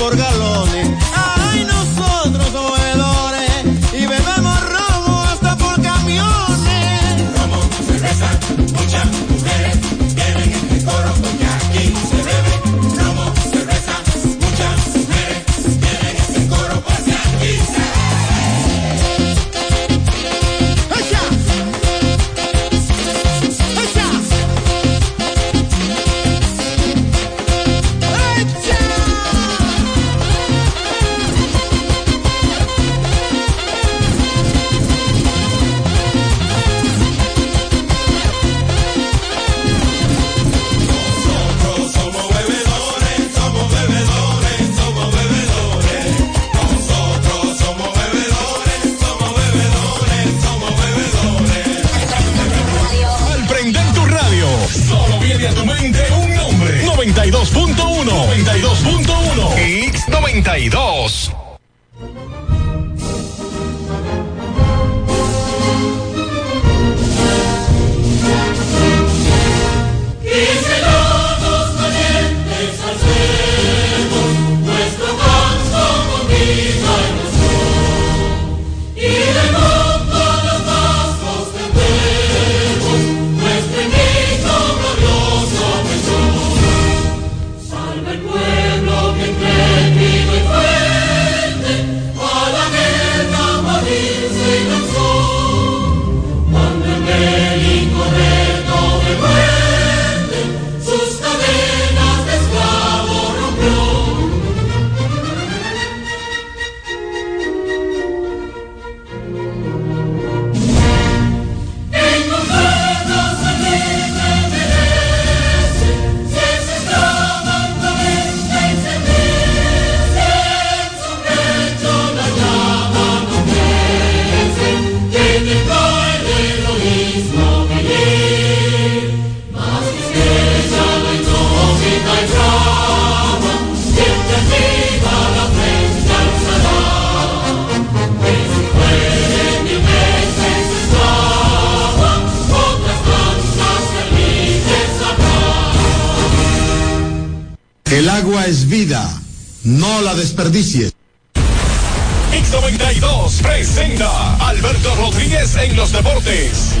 por galones. No la desperdicies. X92 presenta Alberto Rodríguez en los deportes.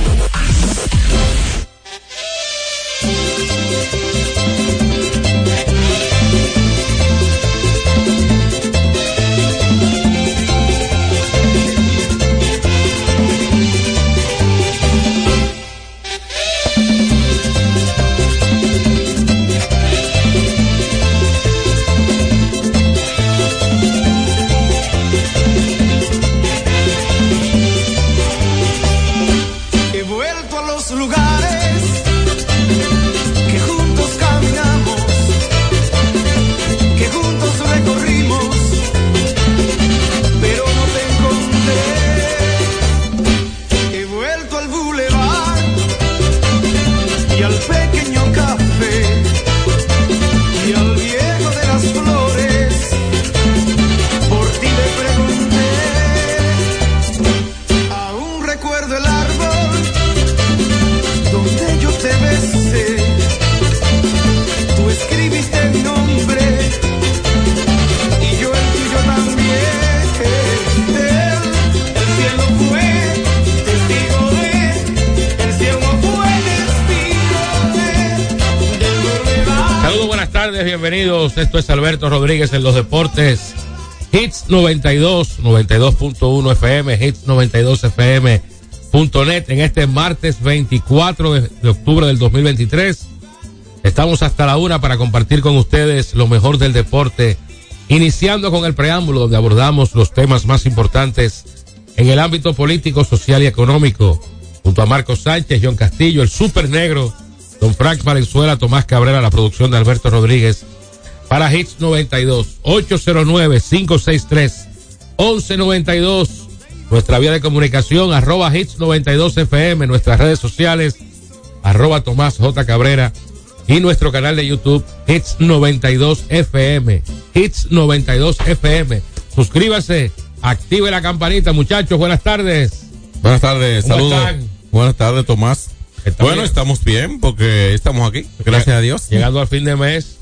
Saludos, buenas tardes, bienvenidos. Esto es Alberto Rodríguez en los deportes. Hits 92, 92.1 FM, Hits 92 FM.net en este martes 24 de, octubre del 2023. Estamos hasta la una para compartir con ustedes lo mejor del deporte, iniciando con el preámbulo donde abordamos los temas más importantes en el ámbito político, social y económico. Junto a Marcos Sánchez, John Castillo, el Super Negro, Don Frank Valenzuela, Tomás Cabrera, la producción de Alberto Rodríguez. Para Hits 92, 809-563-1192. Nuestra vía de comunicación, arroba Hits 92 FM, nuestras redes sociales, arroba Tomás J. Cabrera y nuestro canal de YouTube, Hits 92 FM. Hits 92 FM. Suscríbase, active la campanita, muchachos. Buenas tardes. Buenas tardes, ¿Cómo saludos. Buenas tardes, Tomás. ¿Está bueno, bien? estamos bien porque estamos aquí, gracias a Dios. Llegando al fin de mes.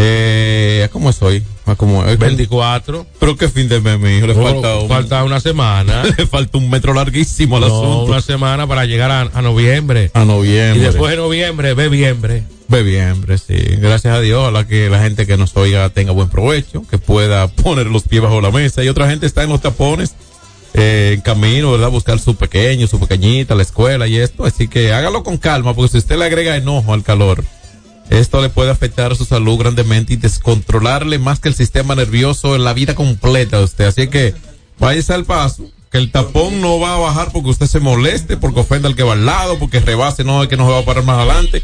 Eh, ¿Cómo estoy? Ah, como, es que- 24. Pero qué fin de mes, mi hijo. Le No, falta un, falta una semana. le falta un metro larguísimo al no, asunto. una semana para llegar a, a noviembre. A Y noviembre. después de noviembre, bebiembre. Bebiembre, sí. Gracias a Dios, ojalá que la gente que nos oiga tenga buen provecho, que pueda poner los pies bajo la mesa. Y otra gente está en los tapones, eh, en camino, ¿verdad? Buscar su pequeño, su pequeñita, la escuela y esto. Así que hágalo con calma, porque si usted le agrega enojo al calor, esto le puede afectar su salud grandemente y descontrolarle más que el sistema nervioso en la vida completa de usted. Así que váyase al paso, que el tapón no va a bajar porque usted se moleste, porque ofenda al que va al lado, porque rebase, no es que no se va a parar más adelante.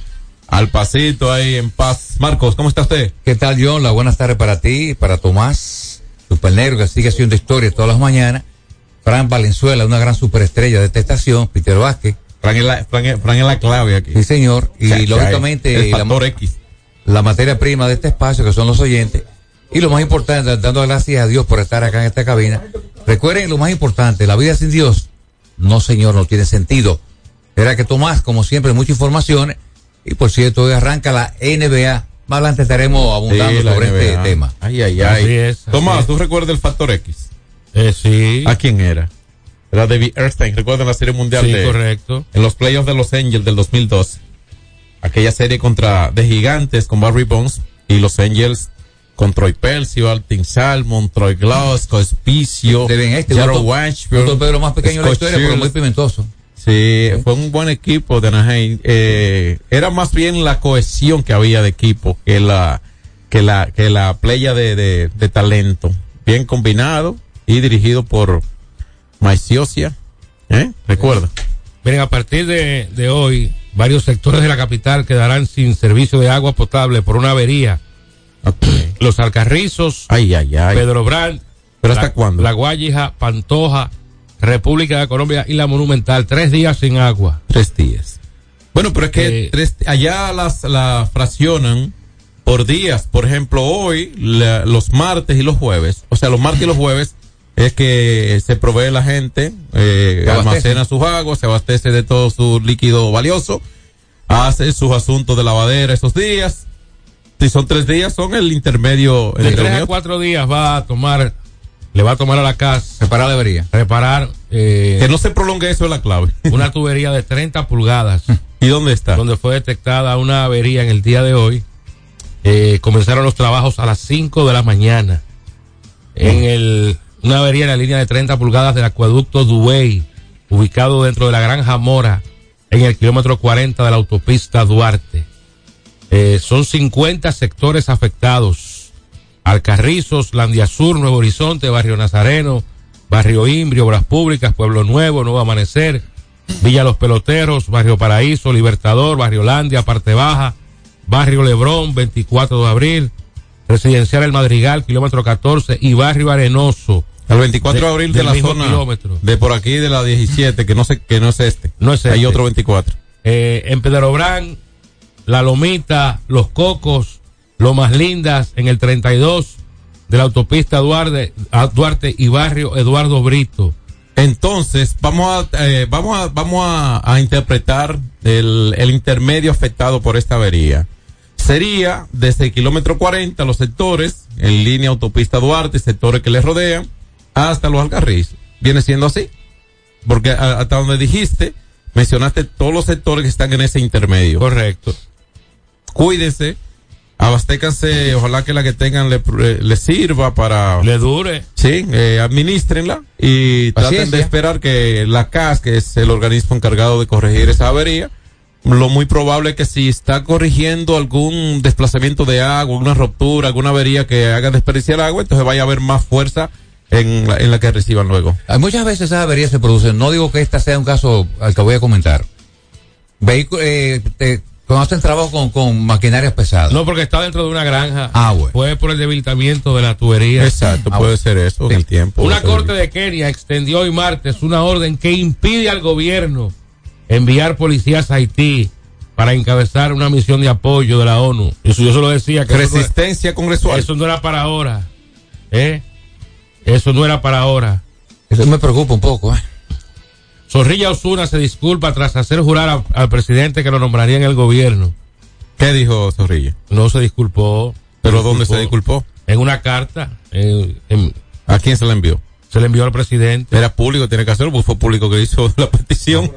Al pasito ahí en paz. Marcos, ¿cómo está usted? ¿Qué tal, John? La buenas tardes para ti, para Tomás, super negro que sigue haciendo historia todas las mañanas. Fran Valenzuela, una gran superestrella de esta estación, Peter Vázquez, Fran es la, Fran es- Fran es la clave aquí. sí señor, y lógicamente el la, factor X. la materia prima de este espacio que son los oyentes. Y lo más importante, dando gracias a Dios por estar acá en esta cabina. Recuerden lo más importante, la vida sin Dios, no señor, no tiene sentido. Era que Tomás, como siempre, muchas informaciones. Y por cierto, hoy arranca la NBA. Más adelante estaremos abundando Sí, la sobre este tema. Ay, ay, ay. Así es, así Tomás, es. ¿tú recuerdas el factor X? Eh, sí. ¿A quién era? Era David Erstein. ¿Recuerdan la serie mundial Sí, de correcto. en los playoffs de Los Angels del 2002? Aquella serie contra de gigantes con Barry Bonds y Los Angels con Troy Percio, Altin Salmon, Troy Glass, bien este, un Washburn, Pedro más pequeño de la Scott historia, pero muy pimentoso. Sí, fue un buen equipo de Anaheim. Eh, era más bien la cohesión que había de equipo que la que la que la playa de, de, de talento. Bien combinado y dirigido por Maiciosia. ¿Eh? Recuerda. Miren, a partir de, de hoy, varios sectores de la capital quedarán sin servicio de agua potable por una avería. Los Alcarrizos, Ay, ay, ay. Pedro Brand, ¿Pero hasta la, cuándo? La Guayija, Pantoja, República de Colombia y la Monumental. Tres días sin agua. Tres días. Bueno, pero es que Eh, tres, allá las la fraccionan por días. Por ejemplo, hoy, la- los martes y los jueves. O sea, los martes y los jueves es que se provee la gente, eh, almacena sus aguas, se abastece de todo su líquido valioso, hace sus asuntos de lavadera esos días. Si son tres días, son el intermedio. De entre tres a cuatro días va a tomar, le va a tomar a la casa Separar la avería. reparar eh, Que no se prolongue eso es la clave. una tubería de 30 pulgadas. ¿Y dónde está? donde fue detectada una avería en el día de hoy. Eh, comenzaron los trabajos a las 5 de la mañana. En el, una avería en la línea de 30 pulgadas del acueducto Duey, ubicado dentro de la Granja Mora, en el kilómetro 40 de la autopista Duarte. Eh, son 50 sectores afectados. Alcarrizos, Landiazur, Nuevo Horizonte, Barrio Nazareno, Barrio Imbrio, Obras Públicas, Pueblo Nuevo, Nuevo Amanecer, Villa Los Peloteros, Barrio Paraíso, Libertador, Barrio Landia, Parte Baja, Barrio Lebrón, 24 de abril, Residencial El Madrigal, kilómetro 14 y Barrio Arenoso. El 24 de, de- abril de la zona kilómetro. de por aquí de la 17, que no sé que no es este. No es Hay este. otro 24. Eh, en Pedrobrán, La Lomita, Los Cocos, Lomas Lindas, en el 32 de la autopista Duarte, Duarte y Barrio Eduardo Brito. Entonces, vamos a eh, vamos a vamos a, a interpretar el, el intermedio afectado por esta avería. Sería desde el kilómetro 40 los sectores en línea autopista Duarte, sectores que le rodean hasta los Alcarrizos. Viene siendo así. Porque hasta donde dijiste, mencionaste todos los sectores que están en ese intermedio. Correcto. cuídense, abastécanse, ojalá que la que tengan le, le sirva para, Le dure. sí, eh, administrenla y traten de esperar que la CAS, que es el organismo encargado de corregir esa avería, lo muy probable es que si está corrigiendo algún desplazamiento de agua, alguna ruptura, alguna avería que haga desperdiciar agua, entonces vaya a haber más fuerza en la, en la que reciban luego. Hay muchas veces esas averías se producen. No digo que esta sea un caso al que voy a comentar. Vehículo, eh, te- cuando hacen trabajo con, con maquinarias pesadas. No, porque está dentro de una granja. Ah, bueno. Fue por el debilitamiento de la tubería. Exacto, Ah, puede bueno. ser eso en el tiempo. Una Puede corte de Kenia extendió hoy martes una orden que impide al gobierno enviar policías a Haití para encabezar una misión de apoyo de la ONU. Eso yo solo decía que eso no, Resistencia congresual. eso no era para ahora. ¿eh? Eso no era para ahora. Eso me preocupa un poco. ¿eh? Zorrilla Osuna se disculpa tras hacer jurar a- al presidente que lo nombraría en el gobierno. ¿Qué dijo Zorrilla? No se disculpó. ¿Pero dónde se disculpó? en una carta. en- ¿A quién se la envió? se le envió al presidente. Era público, tiene que hacerlo, porque fue público que hizo la petición.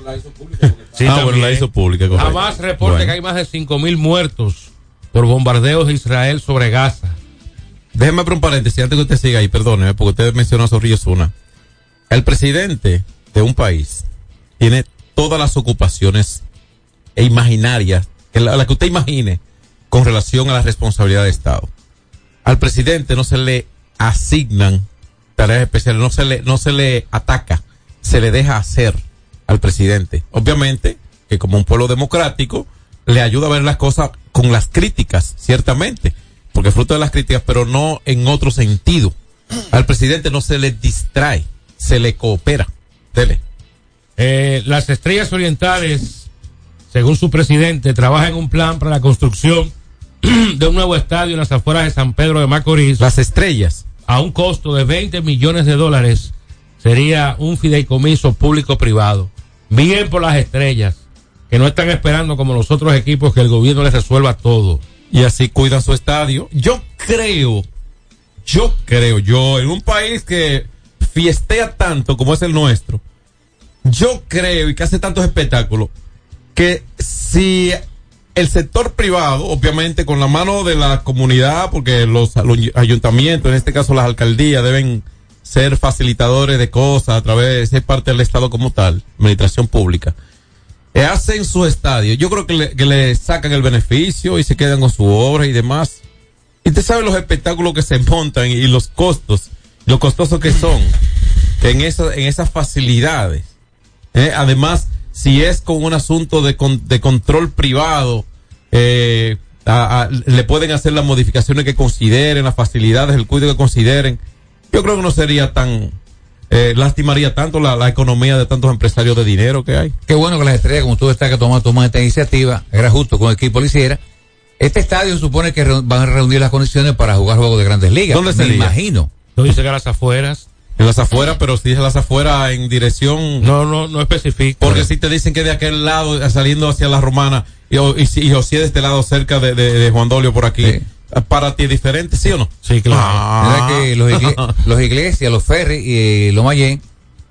Sí, ah, bueno, la hizo pública. Jamás reporte Bueno. que hay más de 5 mil muertos por bombardeos de Israel sobre Gaza. Déjeme abrir un paréntesis antes que usted siga ahí, perdóneme, porque usted mencionó a Zorrillo Zuna. El presidente de un país tiene todas las ocupaciones e imaginarias, que la, la que usted imagine, con relación a la responsabilidad de Estado. Al presidente no se le asignan tareas especiales, no se le, no se le ataca, se le deja hacer al presidente. Obviamente que como un pueblo democrático le ayuda a ver las cosas con las críticas, ciertamente, porque fruto de las críticas, pero no en otro sentido. Al presidente no se le distrae, se le coopera. Dele. Eh, las estrellas orientales, según su presidente, trabajan en un plan para la construcción de un nuevo estadio en las afueras de San Pedro de Macorís Las estrellas. a un costo de 20 millones de dólares. Sería un fideicomiso público-privado. Bien por las estrellas, que no están esperando como los otros equipos que el gobierno les resuelva todo. Y así cuidan su estadio. Yo creo, yo creo, yo en un país que fiestea tanto como es el nuestro, yo creo y que hace tantos espectáculos, que si el sector privado, obviamente con la mano de la comunidad, porque los, los ayuntamientos, en este caso las alcaldías, deben ser facilitadores de cosas a través de ser parte del Estado como tal, administración pública hacen su estadio. Yo creo que le, sacan el beneficio y se quedan con su obra y demás. Y usted sabe los espectáculos que se montan y los costos, lo costosos que son en, esa, en esas facilidades. Eh, Además, si es con un asunto de, con- de control privado, eh, le pueden hacer las modificaciones que consideren, las facilidades, el cuidado que consideren. Yo creo que no sería tan, eh, lastimaría tanto la, la economía de tantos empresarios de dinero que hay. Qué bueno que las estrellas, como tú estás que toman, toman esta iniciativa, era justo con el equipo lo hiciera. Este estadio se supone que re- van a reunir las condiciones para jugar juegos de grandes ligas. ¿Dónde Me sería? imagino. No dice que a las afueras. En las afueras, pero si es las afueras en dirección. No, no, no especifica. Porque si te dicen que de aquel lado, saliendo hacia la romana, y, o- y, si, y o si es de este lado, cerca de, de, de Juan Dolio por aquí, Sí. Eh, para ti es diferente, ¿sí o no? Sí, claro. Mira que los, igle- los iglesias, los ferries y los Mayén,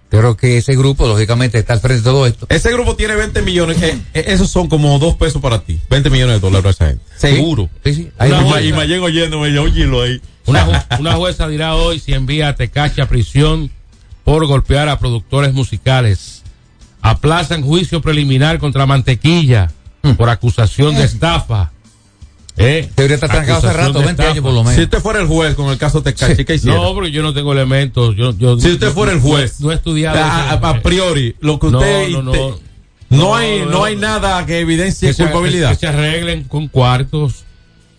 creo que ese grupo, lógicamente, está al frente de todo esto. Ese grupo tiene 20 millones, eh, eh, esos son como dos pesos para ti. 20 millones de dólares a esa gente. Seguro. Sí, sí. Hay Una Y Mayen oyéndome, yo ahí. Una, ju- una jueza dirá hoy si envía a Tecache a prisión por golpear a productores musicales. Aplazan juicio preliminar contra Mantequilla por acusación de estafa. ¿Eh? Debería estar trancado hace rato, de 20 estafa. años por lo Si menos. usted fuera el juez con el caso Tecachi, ¿qué hiciera? No, porque yo no tengo elementos. Yo, yo, si usted fuera el juez, No, he estudiado. a, a- priori, lo que usted. no, no. te- no No, hay, no, hay nada que evidencie que se, culpabilidad. que se arreglen con cuartos.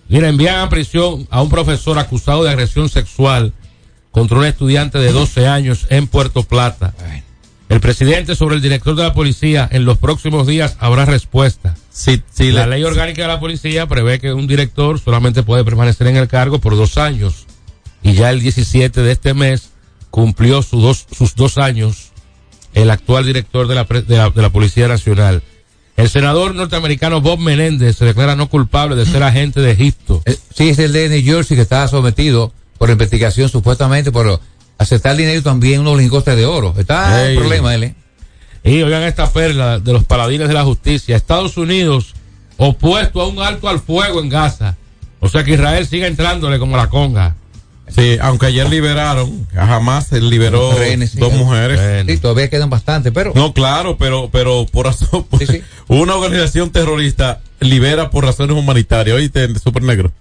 Mira, envían a prisión a un profesor acusado de agresión sexual contra un estudiante de 12 años en Puerto Plata. El presidente sobre el director de la policía en los próximos días habrá respuesta. Si, si La le- ley orgánica de la policía prevé que un director solamente puede permanecer en el cargo por dos años. Y ya el 17 de este mes cumplió sus dos, sus dos años el actual director de la, de la, de la Policía Nacional. El senador norteamericano Bob Menéndez se declara no culpable de ser agente de Egipto. Eh, Sí, es el de New Jersey que estaba sometido por investigación supuestamente por aceptar dinero también unos lingotes de oro. Está Ey. el problema él, ¿eh? Y oigan esta perla de los paladines de la justicia. Estados Unidos opuesto a un alto al fuego en Gaza. O sea que Israel sigue entrándole como la conga. Sí, aunque ayer liberaron, jamás se liberó Rehenes, sí. dos mujeres. Sí, todavía quedan bastante, pero No, claro, pero, pero por razón, Sí, sí. una organización terrorista libera por razones humanitarias. Oíste, super negro.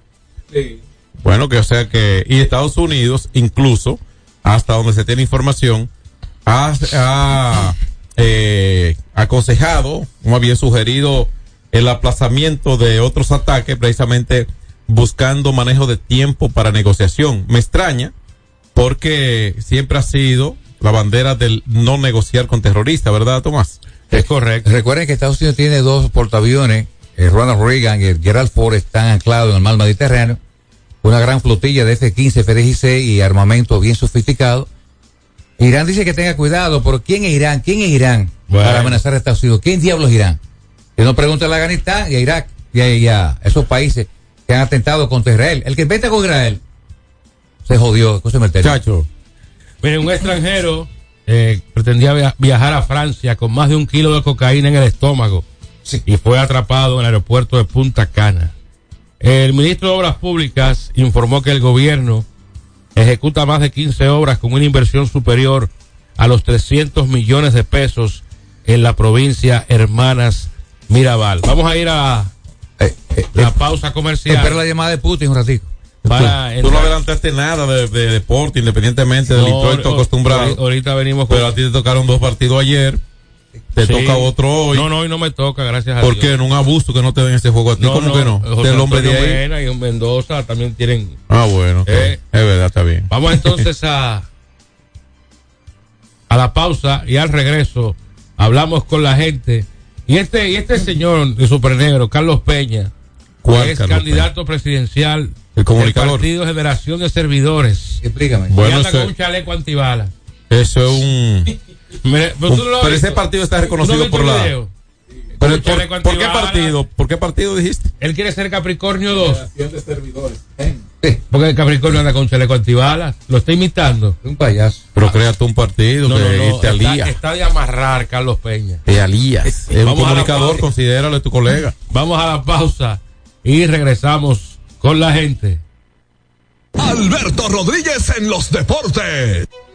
Bueno, que o sea que, y Estados Unidos, incluso, hasta donde se tiene información, ha, ha, eh, aconsejado, más bien sugerido el aplazamiento de otros ataques, precisamente buscando manejo de tiempo para negociación. Me extraña, porque siempre ha sido la bandera del no negociar con terroristas, ¿verdad, Tomás? Es correcto. recuerden que Estados Unidos tiene dos portaaviones, el Ronald Reagan y el Gerald Ford están anclados en el mar Mediterráneo, una gran flotilla de F-15, F-16 y armamento bien sofisticado. Irán dice que tenga cuidado, pero ¿quién es Irán? ¿Quién es Irán Bueno. para amenazar a Estados Unidos? ¿Quién diablos es Irán? Que no pregunte a Afganistán y a Irak y a, y a esos países que han atentado contra Israel. El que inventa con Israel se jodió. Escúcheme el. Chacho. Mire, un extranjero eh, pretendía via- viajar a Francia con más de un kilo de cocaína en el estómago y fue atrapado en el aeropuerto de Punta Cana. El ministro de Obras Públicas informó que el gobierno ejecuta más de 15 obras con una inversión superior a los 300 millones de pesos en la provincia Hermanas Mirabal. Vamos a ir a Eh, eh, la eh, pausa comercial espera la llamada de Putin un ratito. para Tú no adelantaste nada de, de deporte, independientemente del No, introito o- acostumbrado. Ahorita venimos con Pero a ti te tocaron dos partidos ayer. Te Sí. toca otro hoy. No, no, hoy no me toca, gracias a ¿Por Dios. qué? En un abuso que no te den ese juego a ti. ¿Cómo que no? José Del hombre de ahí. Mena y un Mendoza también tienen. Ah, bueno. Eh. Es verdad, está bien. Vamos entonces a a la pausa y al regreso hablamos con la gente. Y este y este señor de Supernegro, Carlos Peña, ¿Cuál, es Carlos candidato presidencial El comunicador. del Partido Generación de Servidores. Explícame. y Bueno, anda ese- con un chaleco antibalas. Eso es un. Mire, pero no ese partido está ¿Tú no reconocido por el la. video? Pero ¿por, qué partido? ¿Por qué partido dijiste? Él quiere ser Capricornio 2. Porque el Capricornio anda con chaleco antibalas. Lo está imitando. Un payaso. Pero créate un partido No, que no, no, te está, alía. está de amarrar Carlos Peña. Te alías. Es un Vamos comunicador, considéralo tu colega. Vamos a la pausa y regresamos con la gente. Alberto Rodríguez en los deportes.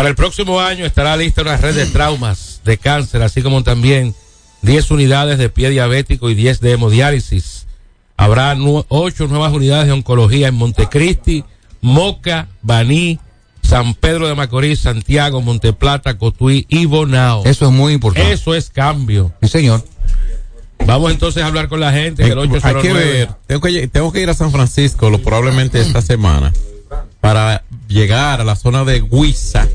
Para el próximo año estará lista una red de traumas de cáncer, así como también 10 unidades de pie diabético y 10 de hemodiálisis. Habrá 8 nuevas unidades de oncología en Montecristi, Moca, Baní, San Pedro de Macorís, Santiago, Monteplata, Cotuí y Bonao. Eso es muy importante. Eso es cambio. Sí, señor. Vamos entonces a hablar con la gente. Hay 809. que ver, tengo que, tengo que ir a San Francisco, lo, probablemente esta semana, para llegar a la zona de Huiza.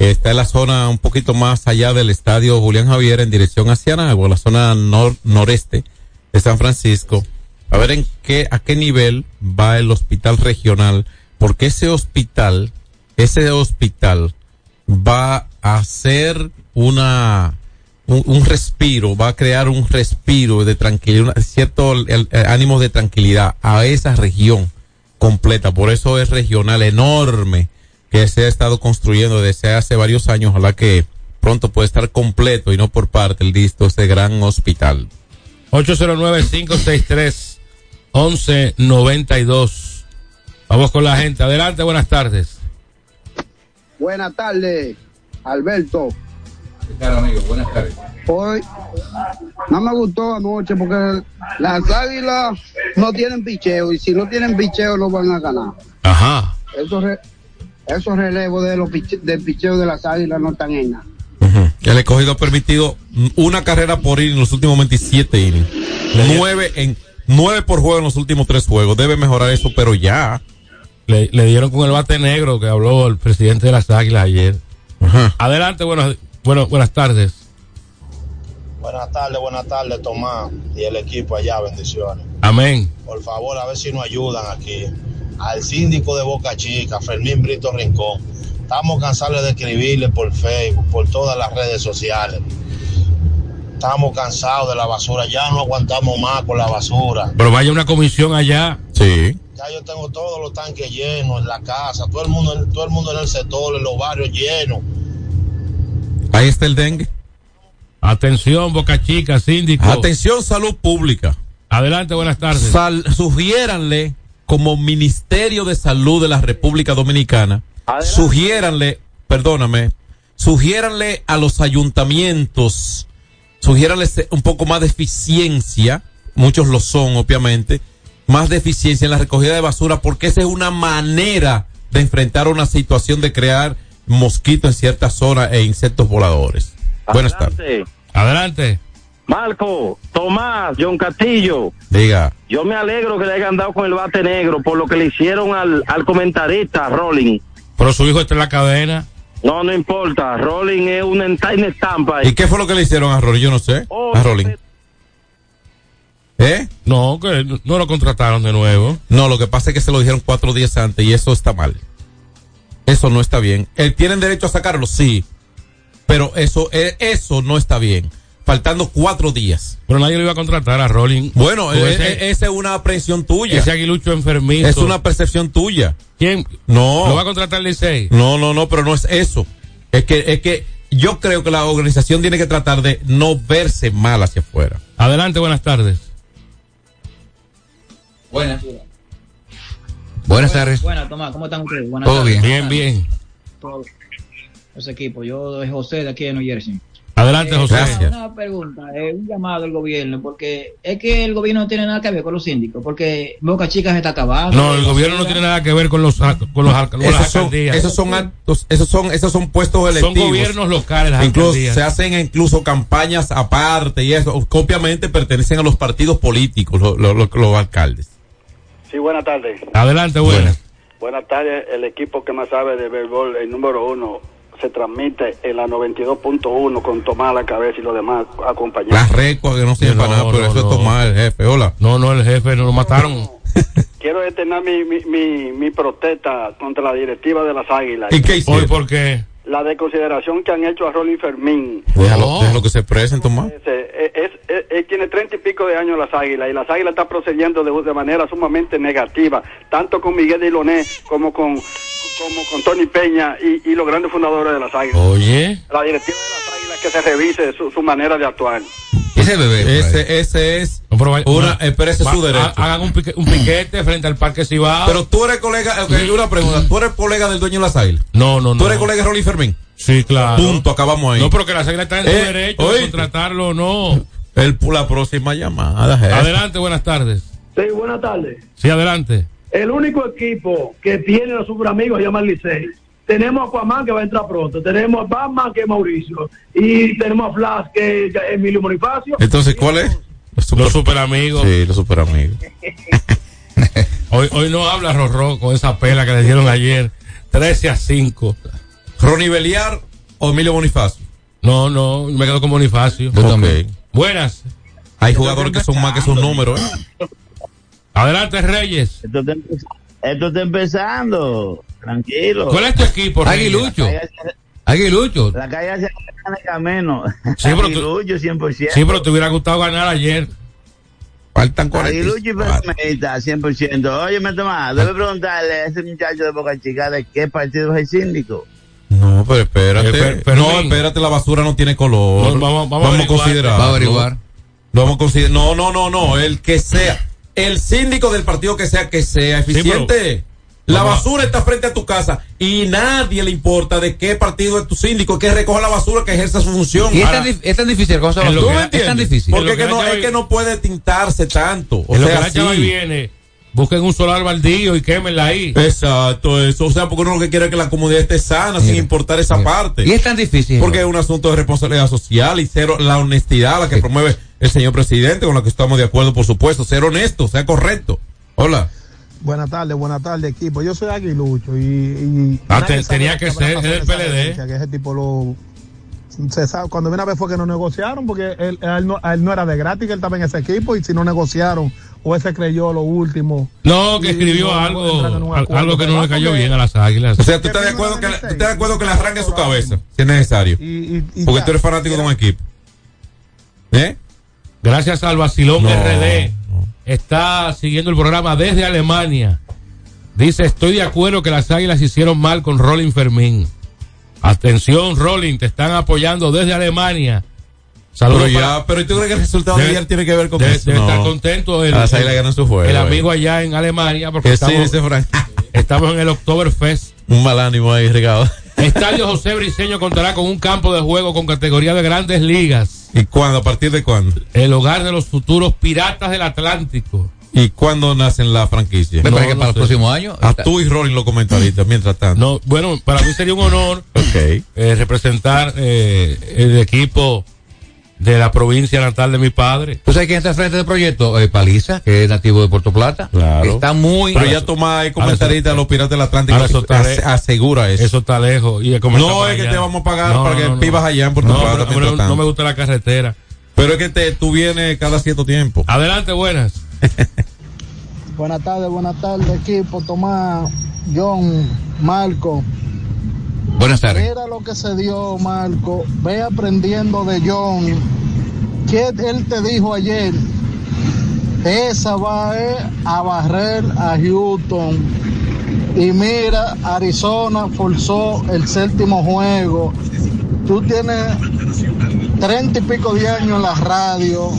Está en la zona un poquito más allá del estadio Julián Javier en dirección hacia Nagua, la zona nor- noreste de San Francisco. A ver en qué, a qué nivel va el hospital regional, porque ese hospital, ese hospital va a ser una, un, respiro, va a crear un respiro de tranquilidad, cierto ánimo de tranquilidad a esa región completa. Por eso es regional enorme que se ha estado construyendo desde hace varios años. Ojalá que pronto pueda estar completo y no por parte el listo este gran hospital. 809-563-1192. Vamos con la gente. Adelante, buenas tardes. Buenas tardes, Alberto. amigo? Buenas tardes. Hoy no me gustó anoche porque las águilas no tienen picheo y si no tienen picheo no van a ganar. Ajá. Esos, re- esos relevos de los piche- del picheo de las águilas no están en nada. El escogido ha permitido una carrera por inning en los últimos 27 innings. Nueve en nueve por juego en los últimos tres juegos. Debe mejorar eso, pero ya. Le, le dieron con el bate negro que habló el presidente de las Águilas ayer. Adelante, buenas, bueno, buenas tardes. Buenas tardes, buenas tardes, Tomás y el equipo allá, bendiciones. Amén. Por favor, a ver si nos ayudan aquí. Al síndico de Boca Chica, Fermín Brito Rincón. Estamos cansados de escribirle por Facebook, por todas las redes sociales. Estamos cansados de la basura, ya no aguantamos más con la basura. Pero vaya una comisión allá. Sí. Ya yo tengo todos los tanques llenos en la casa, todo el mundo, todo el mundo en el sector, en los barrios llenos. Ahí está el dengue. Atención, Boca Chica, síndico. Atención, salud pública. Adelante, buenas tardes. Sal, sugiéranle como Ministerio de Salud de la República Dominicana, sugiéranle, perdóname, sugiéranle a los ayuntamientos, sugiéranles un poco más de eficiencia, muchos lo son, obviamente, más de eficiencia en la recogida de basura, porque esa es una manera de enfrentar una situación de crear mosquitos en ciertas zonas e insectos voladores. Buenas tardes. Adelante. Marco, Tomás, John Castillo, Diga. yo me alegro que le hayan dado con el bate negro por lo que le hicieron al, al comentarista Rolling. Pero su hijo está en la cadena. No, no importa, Rolling es una estampa. ¿Y qué fue lo que le hicieron a Rolling? Yo no sé. Oh, a Rolling. ¿Eh? No, que no lo contrataron de nuevo. No, lo que pasa es que se lo dijeron cuatro días antes y eso está mal. Eso no está bien. ¿Tienen derecho a sacarlo? Sí. Pero eso, eh, eso no está bien. Faltando cuatro días. Pero nadie lo iba a contratar a Rolling. Bueno, ese- eh, esa es una aprehensión tuya. Ese aguilucho enfermizo. Es una percepción tuya. ¿Quién? No. ¿Lo va a contratar Licey? No, no, no, pero no es eso. Es que, es que yo creo que la organización tiene que tratar de no verse mal hacia afuera. Adelante, buenas tardes. Buenas. Buenas tardes. Buenas, Tomás, ¿cómo están ustedes? Buenas Todo tardes. bien. Bien, bien. Todo ese equipo. Yo soy José de aquí de New Jersey. Adelante, José. Una, una pregunta, eh, un llamado al gobierno, porque es que el gobierno no tiene nada que ver con los síndicos, porque Boca Chica se está acabando. No, el gobierno no tiene nada que ver con los con los con Esos son, esos son actos, esos son, esos son puestos Son electivos. gobiernos locales las Incluso alcaldías. se hacen incluso campañas aparte y eso, obviamente pertenecen a los partidos políticos, lo- lo- lo- los alcaldes. Sí, buenas tardes. Adelante, buenas. Buenas tardes. El equipo que más sabe de béisbol, el número uno, se transmite en la 92.1 con Tomás a la cabeza y los demás acompañados. Las recua que no sirven No, para nada, pero no, eso no. es tomar el jefe. Hola. No, no, el jefe no lo mataron. Quiero externar mi, mi, mi, mi protesta contra la directiva de las Águilas. ¿Y qué hicieron? ¿Hoy por qué? la desconsideración que han hecho a Rolling Fermín. Déjalo, déjalo que se presen, Tomás. Es, es- él tiene treinta y pico de años las águilas y las águilas están procediendo de, de manera sumamente negativa, tanto con Miguel Diloné como con, como con Tony Peña y, y los grandes fundadores de las águilas. Oye. La directiva de las águilas que se revise su, su manera de actuar. Ese bebé. Ese, ese es No, pero una, no. pero ese es su derecho. ha- Hagan un, pique- un piquete frente al Parque Cibao. Pero tú eres colega, ok, una pregunta, tú eres colega del dueño de las águilas. no, no, no. Tú eres colega de Rolly Fermín. Sí, claro. Punto, acabamos ahí. No, pero que las águilas están en su Eh, derecho de contratarlo o no. El, la próxima llamada. Adelante, buenas tardes. Sí, buenas tardes. Sí, adelante. El único equipo que tiene los super amigos se llama el Licey. Tenemos a Aquaman que va a entrar pronto, tenemos a Batman que es Mauricio y tenemos a Flash que es Emilio Bonifacio. Entonces, ¿cuál es? Los super amigos. Sí, los super amigos. Hoy, hoy no habla Rorró con esa pela que le dieron ayer. 13 a 5. Ronnie Beliar o Emilio Bonifacio. No, no, me quedo con Bonifacio. Yo también. Buenas. Hay jugadores que son más que sus números. ¿eh? Adelante, Reyes. Esto está, esto está empezando. Tranquilo. ¿Cuál es tu equipo, Reyes? Aguilucho. Aguilucho. La calle hacia el camino. Sí, Aguilucho 100%. Sí, pero te hubiera gustado ganar ayer. Faltan Aguilucho y Fermita, 100%. Oye, me Tomás, debe preguntarle a ese muchacho de Boca Chica de qué partido es el síndico. No, pero espérate. Eh, no, espérate, la basura no tiene color. No, vamos- vamos a a averiguar. considerar. Va a averiguar. Vamos a considerar. No, no, no, no. El que sea. El síndico del partido que sea que sea eficiente. la basura está frente a tu casa y nadie le importa de qué partido es tu síndico, que recoja la basura, que ejerza su función. Y es tan, es tan difícil ¿Tú que- me Es tan difícil. Porque que que no, la es que no puede tintarse tanto. O en lo que sea, la sí. viene, busquen un solar baldío y quémenla ahí. Exacto, eso. O sea, porque uno lo que quiere es que la comunidad esté sana, sin importar esa mira. parte. Y es tan difícil. Porque es un asunto de responsabilidad social y cero la honestidad, la que promueve el señor presidente, con la que estamos de acuerdo, por supuesto. Ser honesto, sea correcto. Hola. Buenas tardes, buenas tardes, equipo. Yo soy Aguilucho y. y Ah, te- tenía que ser, es del PLD. Que ese tipo lo. Se sabe, cuando viene a ver fue que no negociaron, porque él, no, él no era de gratis que él estaba en ese equipo, y si no negociaron, o ese creyó lo último. No, que escribió algo, acuerdo, algo que no le cayó bien a las águilas. O sea, tú estás de acuerdo que, tú estás de acuerdo que le arranque su cabeza, si es necesario. Y, y- y Porque ya. tú eres fanático de un equipo. ¿Eh? Gracias al Basilón No, RD. Está siguiendo el programa desde Alemania. Dice, estoy de acuerdo que las águilas hicieron mal con Rolling Fermín. Atención, Rolling, te están apoyando desde Alemania. Saludos Pero ya, para- pero ¿y tú crees que el resultado de ayer tiene que ver con eso? debe No. estar contento el, Las águilas ganan su juego. el eh. amigo allá en Alemania porque Que sí, estamos, dice Frank. estamos en el Oktoberfest. Un mal ánimo ahí, regado. Estadio José Briceño contará con un campo de juego con categoría de grandes ligas. ¿Y cuándo? ¿A partir de cuándo? El hogar de los futuros piratas del Atlántico. ¿Y cuándo nacen la franquicia? Me parece que para el próximo año. A está- tú y Rolling lo comentaristas, mientras tanto. No, bueno, para mí sería un honor eh, representar eh, el equipo de la provincia natal de mi padre. ¿Tú sabes quién está al frente del proyecto? Eh, Paliza, que es nativo de Puerto Plata. Claro. Está muy. Pero ya Tomás es comentarista de los Piratas del Atlántico. Eso está ase- le- asegura eso. Eso está lejos. Y el No es que allá. te vamos a pagar No, para no, que no, no. vivas allá en Puerto No, Plata. pero- no me gusta la carretera. Pero es que te, tú vienes cada cierto tiempo. Adelante, buenas. Buenas tardes, buenas tardes, equipo. Tomás, John, Marco. Buenas tardes. Mira lo que se dio, Marco. Ve aprendiendo de John. ¿Qué él te dijo ayer? Esa va eh, a barrer a Houston. Y mira, Arizona forzó el séptimo juego. Tú tienes treinta y pico de años en la radio.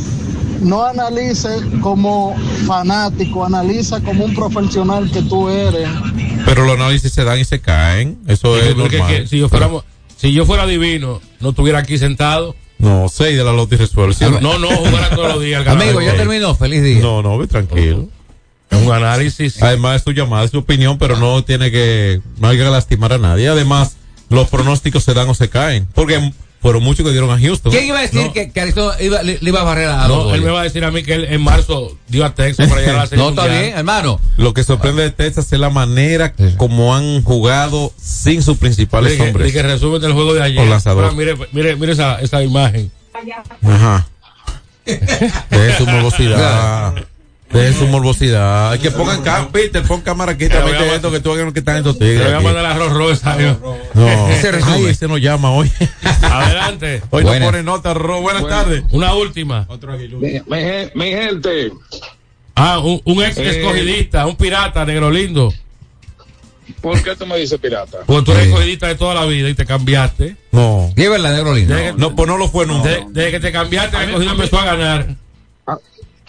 No analices como fanático, analiza como un profesional que tú eres. Pero los análisis se dan y se caen. Eso es Porque normal. que si yo fuéramos, si yo fuera divino, no estuviera aquí sentado. No, seis de la Lotti resuelve. ¿sí? No, no, jugara todos los días. Amigo, ya terminó. Feliz día. No, no, ve tranquilo. Es un análisis. Además, es tu llamada, es tu opinión, pero no tiene que, no hay que lastimar a nadie. Además, los pronósticos se dan o se caen. Porque fueron muchos que dieron a Houston. ¿Quién iba a decir No. que, que Arizona iba- le, le iba a barrer a los No, él me va a decir a mí que él en marzo dio a Texas para llegar a la Serie No, está Mundial. bien, hermano. Lo que sorprende de Texas es la manera como han jugado sin sus principales Dije, hombres. dije, resumen del juego de ayer. O lanzador. Ahora, mire, mire, mire esa, esa imagen. Ajá. De su morbosidad. De su morbosidad. Que pongan cámara, Peter, pon cámara aquí, también a esto que tú hagas lo que están estos Te tigres. voy a mandar rosa. yo. No, Ese resumen. Ay, ese nos llama hoy. Adelante. Hoy Buenas. nos pone nota, Ro. Buenas tardes. Una última. Mi, mi gen- mi gente, Ah, un, un ex Eh. escogidista, un pirata, negro lindo. ¿por qué tú me dices pirata? Porque tú eres escogidista de toda la vida y te cambiaste. No. ¿Qué es verdad, negro lindo? Que- No, pues no lo fue nunca. de- Desde que te cambiaste, el A escogido a empezó a ganar.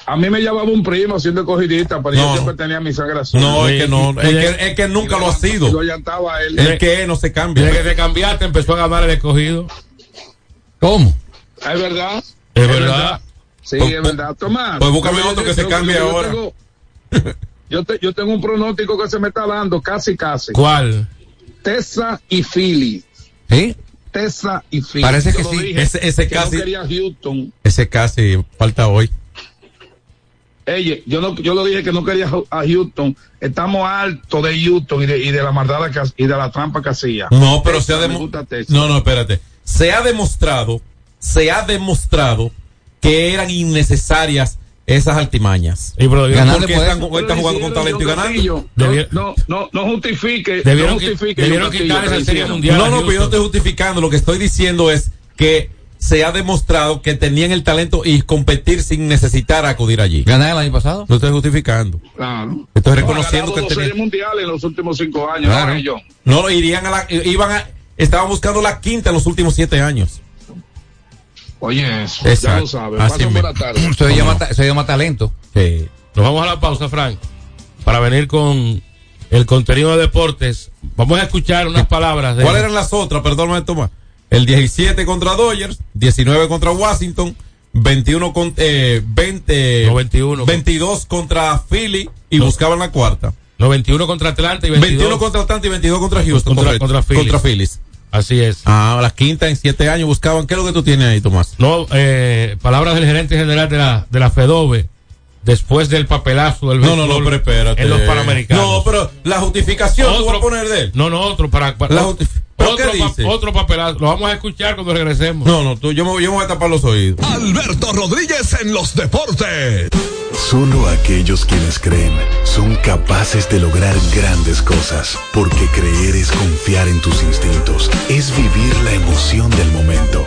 A mí me llamaba un primo siendo cogidista, pero No. yo siempre tenía mi sangre azul. No, es que no. Es que, es que nunca lo ha sido. lo llantaba a él. El que es no se Desde que cambia. te cambiaste, empezó a ganar el escogido. ¿Cómo? Es verdad. Es verdad. Sí, Pues- es verdad. Tomás. pues búscame otro que se cambie yo ahora. tengo- Yo, te- yo tengo un pronóstico que se me está dando casi, casi. ¿Cuál? Tessa y Philly. ¿Sí? Tessa y Philly. Parece Yo que lo sí. dije, Ese- ese que casi- No quería Houston. Ese casi falta hoy. Ey, yo no, yo lo dije que no quería a Houston. Estamos altos de Houston y de, y de la maldad que, y de la trampa que hacía. No, pero se ha me demo- gusta Tessa. No, no, espérate. Se ha demostrado, se ha demostrado que eran innecesarias esas altimañas. Y pero están, están jugando con talento y ganando. No, Debier- no, no, no justifique. Debieron, no justifique. debieron quitar esa serie mundial. No, no, pero yo no estoy justificando. Lo que estoy diciendo es que se ha demostrado que tenían el talento y competir sin necesitar acudir allí. ¿Ganar el año pasado? No estoy justificando. Claro. Estoy No, reconociendo ganado que dos series mundiales en los últimos cinco años. Claro. ¿no? No, irían a la, iban a, estaban buscando la quinta en los últimos siete años. Oye, eso. Ya Exacto. lo sabes. Así buena tarde. Llama talento. Sí. Nos vamos a la pausa, Frank, para venir con el contenido de deportes. Vamos a escuchar unas palabras de. ¿Cuáles eran las otras? Perdóname, Tomás. El 17 contra Dodgers, 19 contra Washington, 21 con, eh, 20, No, 21. 22 contra Philly y No. buscaban la cuarta. No, 21 contra Atlanta y 22 21 contra Atlanta y 22 contra Houston. Contra- contra Phillies. Contra Phillies. Así es. Ah, la quinta en siete años buscaban. ¿Qué es lo que tú tienes ahí, Tomás? No, eh, palabras del gerente general de la, de la FEDOVE después del papelazo del No, no, no, pero espérate. en los Panamericanos. No, pero la justificación tú vas a poner de él. No, no, otro para, para- La justi- ¿Pero otro, qué pa- dice? otro papelazo. Lo vamos a escuchar cuando regresemos. No, no, tú, yo, me, yo me voy a tapar los oídos. Alberto Rodríguez en los deportes. Solo aquellos quienes creen son capaces de lograr grandes cosas, porque creer es confiar en tus instintos, es vivir la emoción del momento,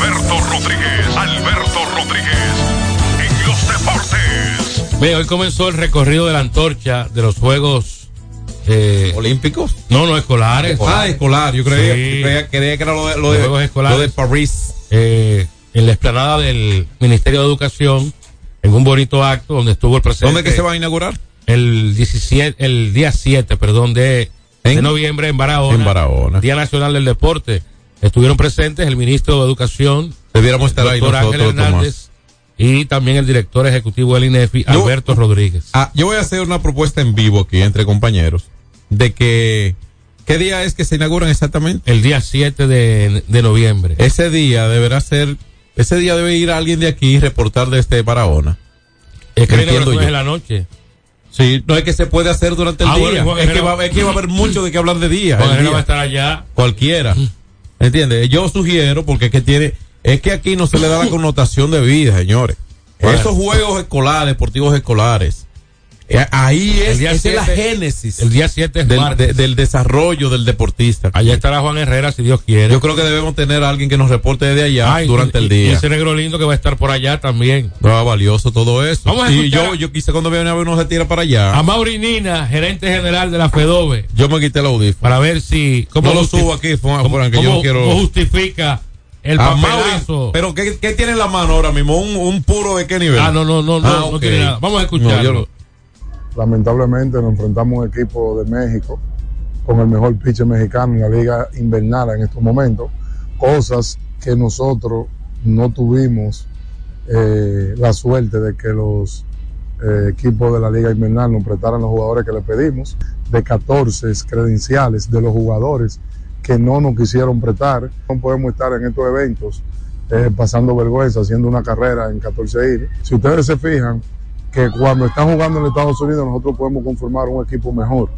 Alberto Rodríguez, Alberto Rodríguez, en los deportes. Bien, hoy comenzó el recorrido de la antorcha de los Juegos eh, ¿Olímpicos? No, no, escolares. Ah, escolar. Yo creía, Sí. yo creía, creía que era lo de, lo Los de, Juegos escolares. lo de París. Eh, en la explanada del Ministerio de Educación, en un bonito acto donde estuvo el presidente. ¿Dónde que se va a inaugurar? El 17, el día 7, perdón, de, de noviembre en Barahona. En Barahona. Día Nacional del Deporte. Estuvieron presentes el ministro de Educación. Debiéramos estar ahí nosotros, Ángel Hernández, y también el director ejecutivo del INEFI, Yo- Alberto Rodríguez. Ah, yo voy a hacer una propuesta en vivo aquí entre compañeros de que ¿qué día es que se inauguran exactamente? El día 7 de, de noviembre. Ese día deberá ser ese día debe ir alguien de aquí y reportar desde Barahona. Es que Entiendo yo. es la noche. Sí, no es que se puede hacer durante el Ah, día. Es, que va, es que va a haber mucho de qué hablar de día. Juan el Herrera día. va a estar allá. Cualquiera. ¿Entiendes? Yo sugiero, porque es que tiene, es que aquí no se le da la connotación de vida, señores. Bueno. Esos juegos escolares, deportivos escolares, ahí es, El día esa es la génesis El día 7 es del, de- del desarrollo del deportista. Allá estará Juan Herrera, si Dios quiere. Yo creo que debemos tener a alguien que nos reporte desde allá Ay, durante y- el Y día. ese negro lindo que va a estar por allá también. No, valioso todo eso. Vamos y yo, yo quise cuando viene a ver uno se tira para allá. A Mauri Nina, gerente general de la FEDOVE, Yo me quité el audífono. para ver si. ¿Cómo No lo subo aquí, Fran, cómo- Fran, que yo cómo- no quiero- cómo justifica el papelazo? pero ¿qué, ¿qué tiene en la mano ahora mismo? ¿Un, un puro de qué nivel? Ah, no, no, no, no, Ah, no tiene nada. Vamos a escucharlo. Yo no- Lamentablemente nos enfrentamos a un equipo de México con el mejor pitcher mexicano en la liga invernal en estos momentos, cosas que nosotros no tuvimos eh, la suerte de que los eh, equipos de la liga invernal nos prestaran los jugadores que le pedimos, de 14 credenciales de los jugadores que no nos quisieron prestar. No podemos estar en estos eventos eh, pasando vergüenza, haciendo una carrera en 14 innings. Si ustedes se fijan, que cuando están jugando en Estados Unidos nosotros podemos conformar un equipo mejor.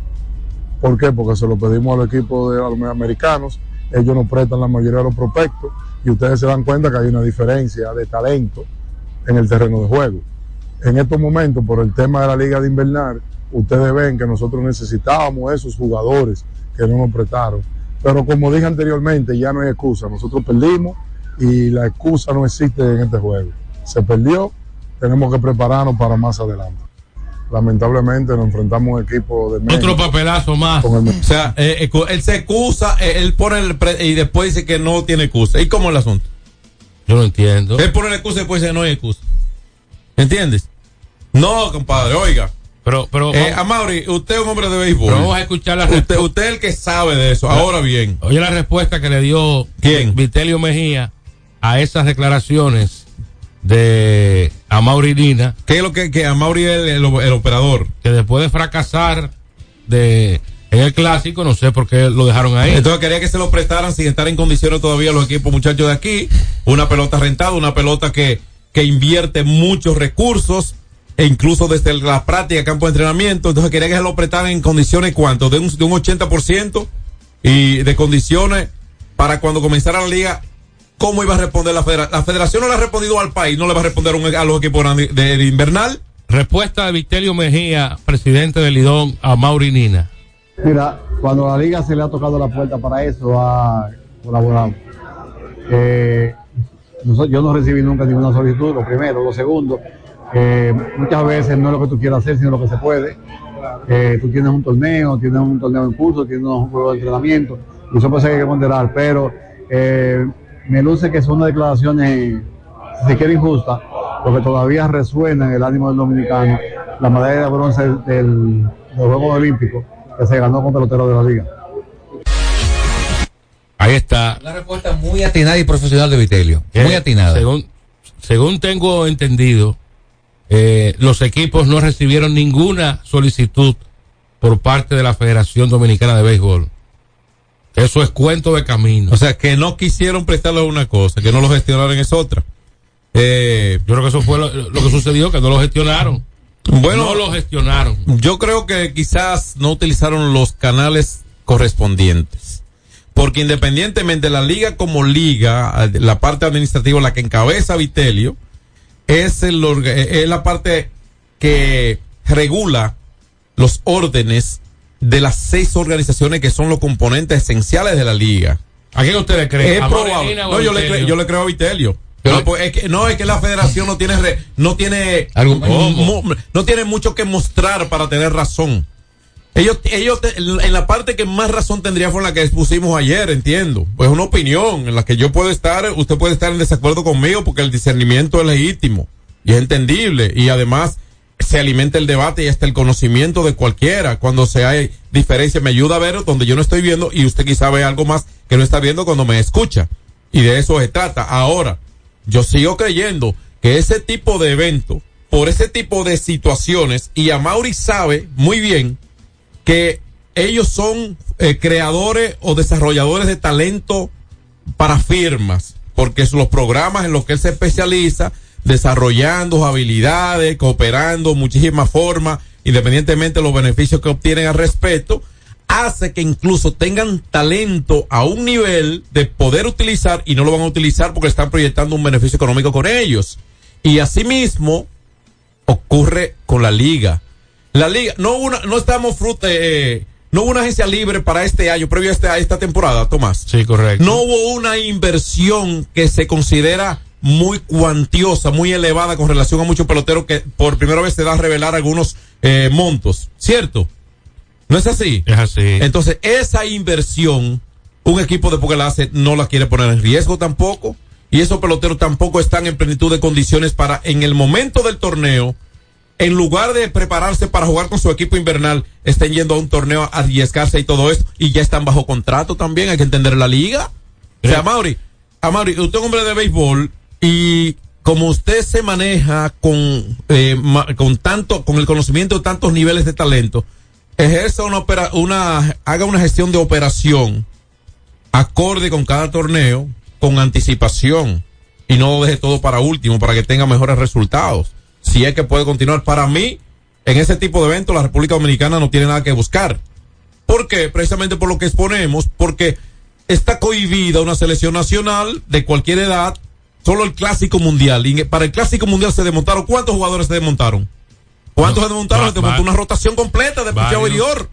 ¿Por qué? Porque se lo pedimos al equipo de los americanos, ellos nos prestan la mayoría de los prospectos y ustedes se dan cuenta que hay una diferencia de talento en el terreno de juego. En estos momentos, por el tema de la liga de invernal, ustedes ven que nosotros necesitábamos esos jugadores que no nos prestaron. Pero como dije anteriormente, ya no hay excusa. Nosotros perdimos y la excusa no existe en este juego. Se perdió, tenemos que prepararnos para más adelante. Lamentablemente nos enfrentamos a un equipo de México. Otro papelazo más. el O sea, eh, ecu- él se excusa, eh, él pone el pre- y después dice que no tiene excusa. ¿Y cómo es el asunto? Yo no entiendo. Él pone la excusa y después dice no hay excusa. ¿Entiendes? No, compadre, oiga. Pero, pero. Eh, Amaury, usted es un hombre de béisbol. Pero vamos a escuchar la usted, respuesta. usted es el que sabe de eso. Ahora bien, Oye la respuesta que le dio ¿Quién? Vitelio Mejía a esas declaraciones de Amaury Nina, ¿qué es lo que, que Amaury es el, el- el operador? que después de fracasar de en el clásico, no sé por qué lo dejaron ahí. Entonces quería que se lo prestaran sin estar en condiciones todavía los equipos muchachos de aquí. Una pelota rentada, una pelota que, que invierte muchos recursos, e incluso desde la práctica, campo de entrenamiento. Entonces quería que se lo prestaran en condiciones cuánto, de un, de un 80% y de condiciones para cuando comenzara la liga. ¿Cómo iba a responder la federación? La federación no le ha respondido al país, no le va a responder a, un- a los equipos de, de invernal. Respuesta de Vitelio Mejía, presidente del Lidón, a Mauri Nina. Mira, cuando la liga se le ha tocado la puerta para eso, ha colaborado. Eh, yo no recibí nunca ninguna solicitud, lo primero. Lo segundo, eh, muchas veces no es lo que tú quieras hacer, sino lo que se puede. Eh, tú tienes un torneo, tienes un torneo en curso, tienes un juego de entrenamiento, y eso pues hay que ponderar, pero eh, me luce que son unas declaraciones, si se quiere injustas, porque todavía resuena en el ánimo del dominicano la medalla de bronce del los Juegos Olímpicos que se ganó con pelotero de la liga. Ahí está. Una respuesta muy atinada y profesional de Vitelio. Que, Muy atinada. Según, según tengo entendido, eh, los equipos no recibieron ninguna solicitud por parte de la Federación Dominicana de Béisbol. Eso es cuento de camino. O sea, que no quisieron prestarle una cosa, que no lo gestionaron es otra. Eh, Yo creo que eso fue lo, lo que sucedió, que no lo gestionaron. Bueno, no lo gestionaron. Yo creo que quizás no utilizaron los canales correspondientes. Porque independientemente de la liga como liga, la parte administrativa, la que encabeza Vitelio, es, el, eh, es la parte que regula los órdenes de las seis organizaciones que son los componentes esenciales de la liga. ¿A quién usted le cree? Es ¿A probable. No, yo le, creo, yo le creo a Vitelio. No, pues, es que, no, es que la federación no tiene, re- no tiene, no tiene mucho que mostrar para tener razón. Ellos, ellos, te- en la parte que más razón tendría fue en la que expusimos ayer, entiendo. Pues una opinión en la que yo puedo estar, usted puede estar en desacuerdo conmigo porque el discernimiento es legítimo y es entendible y además se alimenta el debate y hasta el conocimiento de cualquiera. Cuando se hay diferencia, me ayuda a ver donde yo no estoy viendo y usted quizá ve algo más que no está viendo cuando me escucha. Y de eso se trata. Ahora, yo sigo creyendo que ese tipo de evento, por ese tipo de situaciones, y a Mauri sabe muy bien que ellos son eh, creadores o desarrolladores de talento para firmas, porque son los programas en los que él se especializa, desarrollando habilidades, cooperando, muchísimas formas, independientemente de los beneficios que obtienen al respecto, hace que incluso tengan talento a un nivel de poder utilizar y no lo van a utilizar porque están proyectando un beneficio económico con ellos. Y asimismo ocurre con la liga. La liga, no una, no estamos fruto, eh, no hubo una agencia libre para este año, previo a, este- a esta temporada, Tomás. Sí, correcto. No hubo una inversión que se considera muy cuantiosa, muy elevada con relación a muchos peloteros que por primera vez se da a revelar algunos eh, montos, ¿cierto? ¿No es así? Es así. Entonces, esa inversión, un equipo de porque la hace, no la quiere poner en riesgo tampoco. Y esos peloteros tampoco están en plenitud de condiciones para, en el momento del torneo, en lugar de prepararse para jugar con su equipo invernal, estén yendo a un torneo a arriesgarse y todo esto, y ya están bajo contrato también, hay que entender la liga. O sea, Mauri, a Mauri, usted es un hombre de béisbol, y como usted se maneja con, eh, con tanto, con el conocimiento de tantos niveles de talento, ejerza una opera, una, haga una gestión de operación acorde con cada torneo, con anticipación, y no deje todo para último, para que tenga mejores resultados. Si es que puede continuar, para mí, en ese tipo de eventos, la República Dominicana no tiene nada que buscar. ¿Por qué? Precisamente por lo que exponemos, porque está cohibida una selección nacional de cualquier edad, solo el clásico mundial. Y para el clásico mundial se desmontaron, ¿cuántos jugadores se desmontaron? ¿Cuántos se desmontaron? va- se desmontó va- una rotación completa de picheo abridor.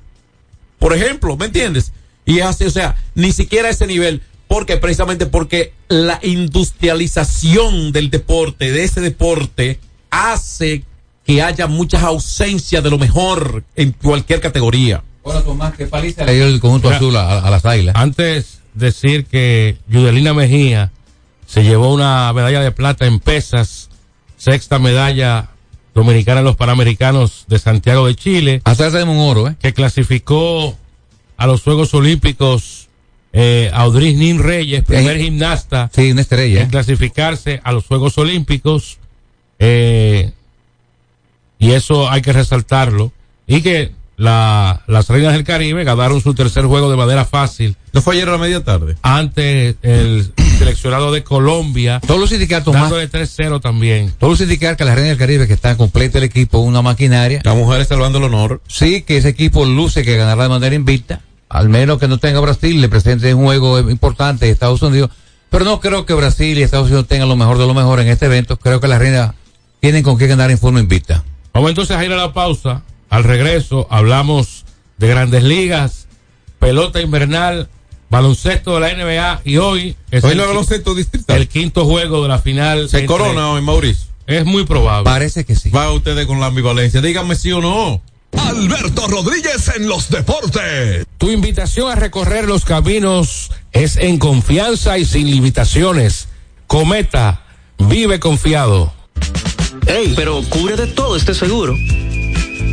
Por ejemplo, ¿me entiendes? Y así, o sea, ni siquiera a ese nivel. Porque precisamente porque la industrialización del deporte, de ese deporte, hace que haya muchas ausencias de lo mejor en cualquier categoría. Hola Tomás, ¿qué paliza le dio el conjunto Mira, azul a, a las águilas? Antes decir que Yudelina Mejía se llevó una medalla de plata en pesas, sexta medalla dominicana en los Panamericanos de Santiago de Chile, Hasta tenemos un oro, ¿eh? que clasificó a los Juegos Olímpicos eh, Audris Nin Reyes, primer Eh, gimnasta Sí, una estrella. en ¿eh? clasificarse a los Juegos Olímpicos. eh, y eso hay que resaltarlo. Y que la, las Reinas del Caribe ganaron su tercer juego de manera fácil ¿No fue ayer a la media tarde? ante el seleccionado de Colombia, Todos los sindicatos más. dándole 3-0 también. Todos los sindicatos que la Reina del Caribe, que está completo el equipo, una maquinaria. La mujer salvando el honor. Sí, que ese equipo luce que ganará de manera invicta. Al menos que no tenga Brasil, le presente un juego importante de Estados Unidos. Pero no creo que Brasil y Estados Unidos tengan lo mejor de lo mejor en este evento. Creo que las reinas tienen con qué ganar en forma invicta. Vamos entonces a ir a la pausa. Al regreso hablamos de grandes ligas, pelota invernal, baloncesto de la NBA y hoy es Hoy el, lo baloncesto distrital. el quinto juego de la final. Se entre- corona hoy, Mauricio. Es muy probable. Parece que sí. Va ustedes con la ambivalencia. Díganme sí o no. Alberto Rodríguez en los deportes. Tu invitación a recorrer los caminos es en confianza y sin limitaciones. Cometa, vive confiado. Ey, pero cubre de todo este seguro.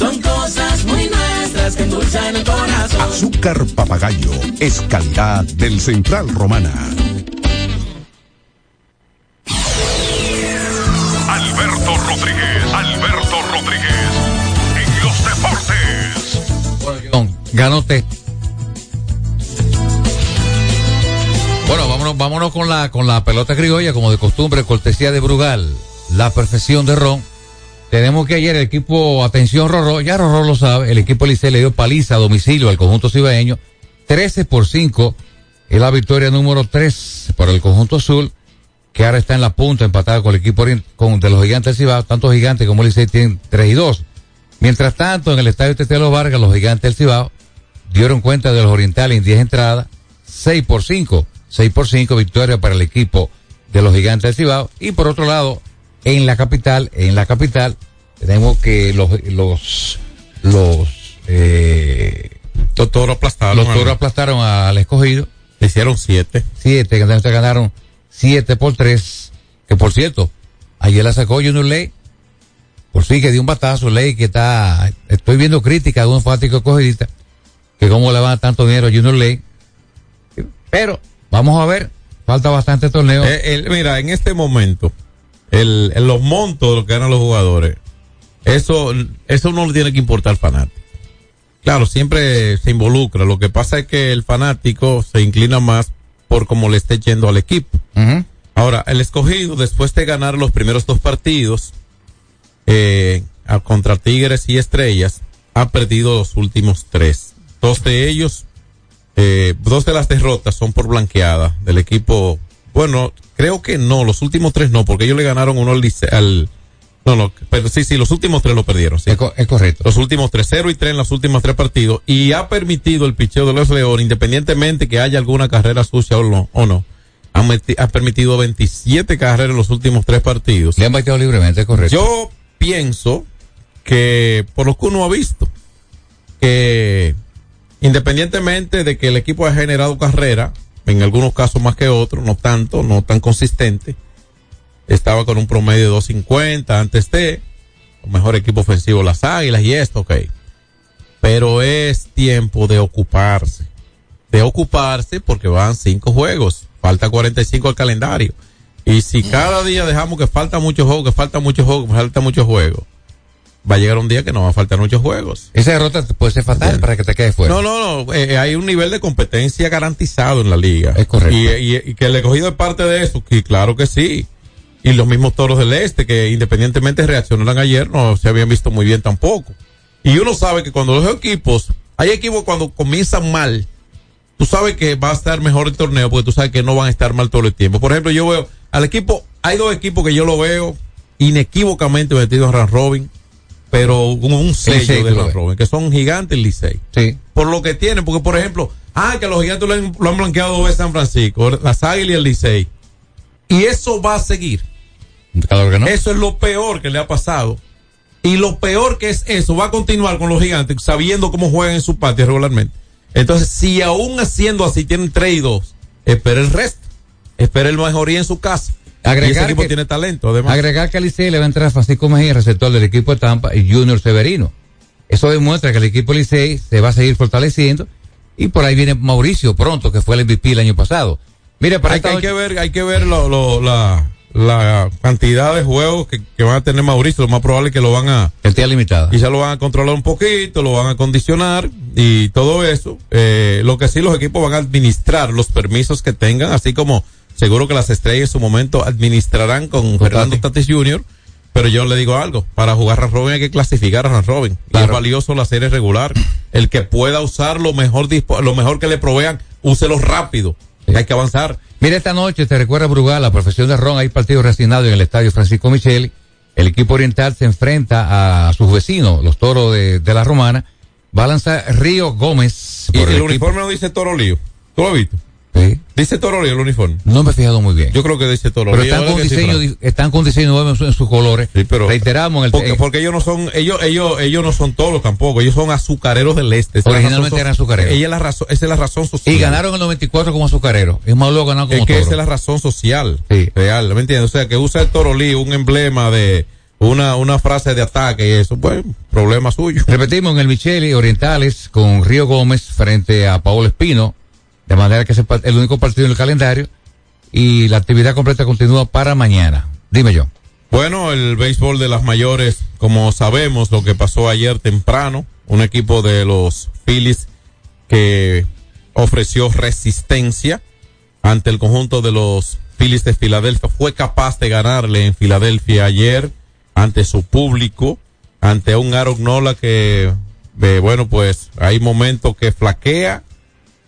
Son cosas muy nuestras que endulzan el corazón. Azúcar papagayo es calidad del Central Romana. Alberto Rodríguez, Alberto Rodríguez, en los deportes. John, ganote. Bueno, vámonos, vámonos con la, con la pelota criolla, como de costumbre, cortesía de Brugal, la perfección de Ron. Tenemos que ayer el equipo, atención Rorro, ya Rorro lo sabe, el equipo Licey le dio paliza a domicilio al conjunto cibaeño, 13 por 5, es la victoria número 3 para el conjunto azul, que ahora está en la punta empatada con el equipo de los gigantes del Cibao, tanto gigantes como Licey tienen 3 y 2. Mientras tanto, en el estadio Tetelo Vargas, los gigantes del Cibao dieron cuenta de los orientales en 10 entradas, 6 por 5, 6 por 5 victoria para el equipo de los gigantes del Cibao. Y por otro lado, en la capital, en la capital, tenemos que los, los, los, eh, Los toros aplastaron. los a- toros aplastaron al escogido. Le hicieron siete. Siete, que entonces ganaron siete por tres. Que por cierto, ayer la sacó Junior Ley. Por fin que dio un batazo, Ley, que está, estoy viendo críticas de un fanático escogidista, que cómo le van tanto dinero a Junior Ley. Pero, vamos a ver, falta bastante torneo. Eh, mira, en este momento, el, el- los montos de lo que ganan los jugadores, eso, eso no le tiene que importar al fanático. Claro, siempre se involucra. Lo que pasa es que el fanático se inclina más por cómo le esté yendo al equipo. Ahora, el escogido, después de ganar los primeros dos partidos, eh, contra Tigres y Estrellas, ha perdido los últimos tres. Dos de ellos, eh, dos de las derrotas son por blanqueada del equipo. Bueno, creo que no, los últimos tres no, porque ellos le ganaron uno al, no, no, pero sí, sí, los últimos tres lo perdieron. sí. Es, co- es correcto. Los últimos tres, 0 y 3 en los últimos tres partidos. Y ha permitido el picheo de los Leones, independientemente que haya alguna carrera sucia o no. O no ha, ha permitido 27 carreras en los últimos tres partidos. Le han bateado libremente, es correcto. Yo pienso que, por lo que uno ha visto, que independientemente de que el equipo ha generado carrera, en algunos casos más que otros, no tanto, no tan consistente, estaba con un promedio de 250 antes de, mejor equipo ofensivo las Águilas y esto, ok. Pero es tiempo de ocuparse. De ocuparse porque van cinco juegos. Falta 45 al calendario. Y si cada día dejamos que falta muchos juegos, que falta muchos juegos, que falta muchos juegos, va a llegar un día que no va a faltar muchos juegos. Esa derrota puede ser fatal para que te quede fuera. No, no, no. eh, hay un nivel de competencia garantizado en la liga. Es correcto. Y, y- y que el escogido es parte de eso, que claro que sí. Y los mismos toros del este, que independientemente reaccionaron ayer, no se habían visto muy bien tampoco. Y uno sabe que cuando los equipos, hay equipos cuando comienzan mal tú sabes que va a estar mejor el torneo porque tú sabes que no van a estar mal todo el tiempo. Por ejemplo, yo veo al equipo, hay dos equipos que yo lo veo inequívocamente metidos en Round Robin, pero con un sello de ves. Robin, que son gigantes el Licey. Sí. Por lo que tienen, porque por ejemplo, ah, que los gigantes lo han, lo han blanqueado dos veces San Francisco, las Águilas y el Licey. Y eso va a seguir. Claro que no. Eso es lo peor que le ha pasado. Y lo peor que es eso, va a continuar con los gigantes, sabiendo cómo juegan en su patio regularmente. Entonces, si aún haciendo así tienen 3 y 2, espera el resto. Espera el mejoría en su casa. Y ese Agregar equipo que- tiene talento, además. Agregar que al Licey le va a entrar Francisco Mejía, receptor del equipo de Tampa, y Junior Severino. Eso demuestra que el equipo Licey se va a seguir fortaleciendo. Y por ahí viene Mauricio pronto, que fue el MVP el año pasado. Mire, para hay, hay noche- que ver, hay que ver lo- lo- la, la cantidad de juegos que, que van a tener Mauricio. Lo más probable es que lo van a. Cantidad limitada. Quizá lo van a controlar un poquito, lo van a condicionar y todo eso. Eh, lo que sí los equipos van a administrar los permisos que tengan, así como seguro que las estrellas en su momento administrarán con Fernando Tatis Jr. Pero yo le digo algo, para jugar Ran Robin hay que clasificar a Robin. Y es valioso la serie regular. El que pueda usar lo mejor, lo mejor que le provean, úselo rápido. Hay que avanzar. Mira, esta noche te recuerda Brugal, la profesión de Ron, hay partido reasignado en el estadio Francisco Micheli. El equipo oriental se enfrenta a sus vecinos, los toros de, de la Romana. Va a lanzar Río Gómez. Y el, uniforme no dice Toro Lío. ¿Tú lo has visto? Sí. Dice Toro Lío el uniforme. No me he fijado muy bien. Yo creo que dice Toro Pero están ¿verdad con, sí, diseño, están con diseño nuevo en, su- en sus colores. pero- Reiteramos, en el, Porque, porque ellos no son, ellos, ellos, ellos no son toros tampoco, ellos son azucareros del este. Originalmente eran azucareros. Ella es la razón, esa es la razón social. y ganaron el 94 como azucarero. Es más luego ganaron como Es que toro. esa es la razón social. Real, ¿me entiendes? O sea, que usa el Toro Lío un emblema de una, una frase de ataque y eso, pues, problema suyo. Repetimos en el Micheli Orientales con Río Gómez frente a Paolo Espino, de manera que es el único partido en el calendario y la actividad completa continúa para mañana. Dime yo. Bueno, el béisbol de las mayores, como sabemos lo que pasó ayer temprano, un equipo de los Phillies que ofreció resistencia ante el conjunto de los Phillies de Filadelfia, fue capaz de ganarle en Filadelfia ayer ante su público, ante un Aaron Nola que, eh, bueno, pues hay momentos que flaquea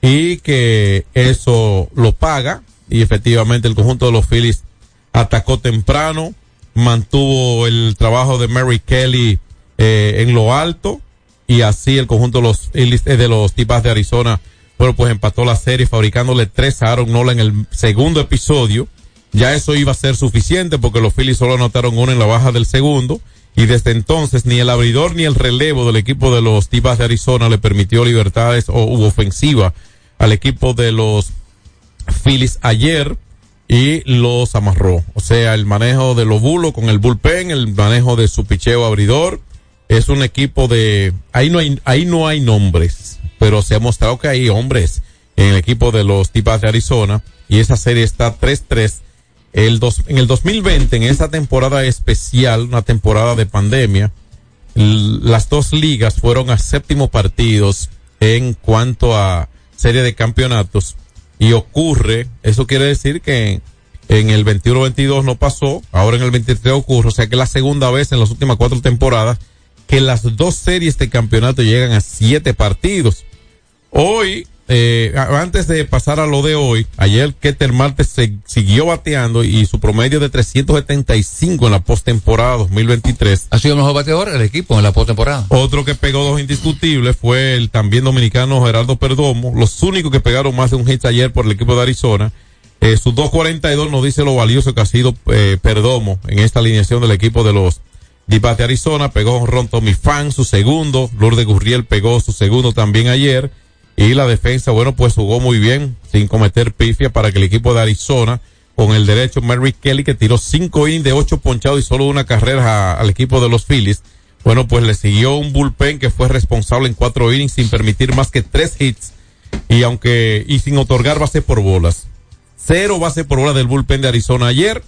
y que eso lo paga y efectivamente el conjunto de los Phillies atacó temprano, mantuvo el trabajo de Mary Kelly eh, en lo alto y así el conjunto de los eh, de los Tipas de Arizona, bueno, pues empató la serie fabricándole tres a Aaron Nola en el segundo episodio. Ya eso iba a ser suficiente porque los Phillies solo anotaron uno en la baja del segundo y desde entonces ni el abridor ni el relevo del equipo de los Tipas de Arizona le permitió libertades o u ofensiva al equipo de los Phillies ayer y los amarró. O sea, el manejo de los con el bullpen, el manejo de su picheo abridor. Es un equipo de, ahí no hay, ahí no hay nombres, pero se ha mostrado que hay hombres en el equipo de los Tipas de Arizona y esa serie está 3-3. El dos, en el 2020, en esa temporada especial, una temporada de pandemia, las dos ligas fueron a séptimo partidos en cuanto a serie de campeonatos y ocurre, eso quiere decir que en el 21-22 no pasó, ahora en el 23 ocurre, o sea que es la segunda vez en las últimas cuatro temporadas que las dos series de campeonato llegan a siete partidos. Hoy, eh, antes de pasar a lo de hoy, ayer Keter Marte se siguió bateando y su promedio de 375 en la postemporada 2023. Ha sido el mejor bateador del equipo en la postemporada. Otro que pegó dos indiscutibles fue el también dominicano Gerardo Perdomo. Los únicos que pegaron más de un hit ayer por el equipo de Arizona. Eh, sus 2.42 nos dice lo valioso que ha sido eh, Perdomo en esta alineación del equipo de los Dipas de Arizona. Pegó Ron Tommy Fan, su segundo. Lourdes Gurriel pegó su segundo también ayer. Y la defensa, bueno, pues jugó muy bien, sin cometer pifia para que el equipo de Arizona, con el derecho Mary Kelly, que tiró cinco innings de ocho ponchados y solo una carrera al equipo de los Phillies. Bueno, pues le siguió un bullpen que fue responsable en cuatro innings sin permitir más que tres hits y aunque, y sin otorgar base por bolas. Cero base por bolas del bullpen de Arizona ayer.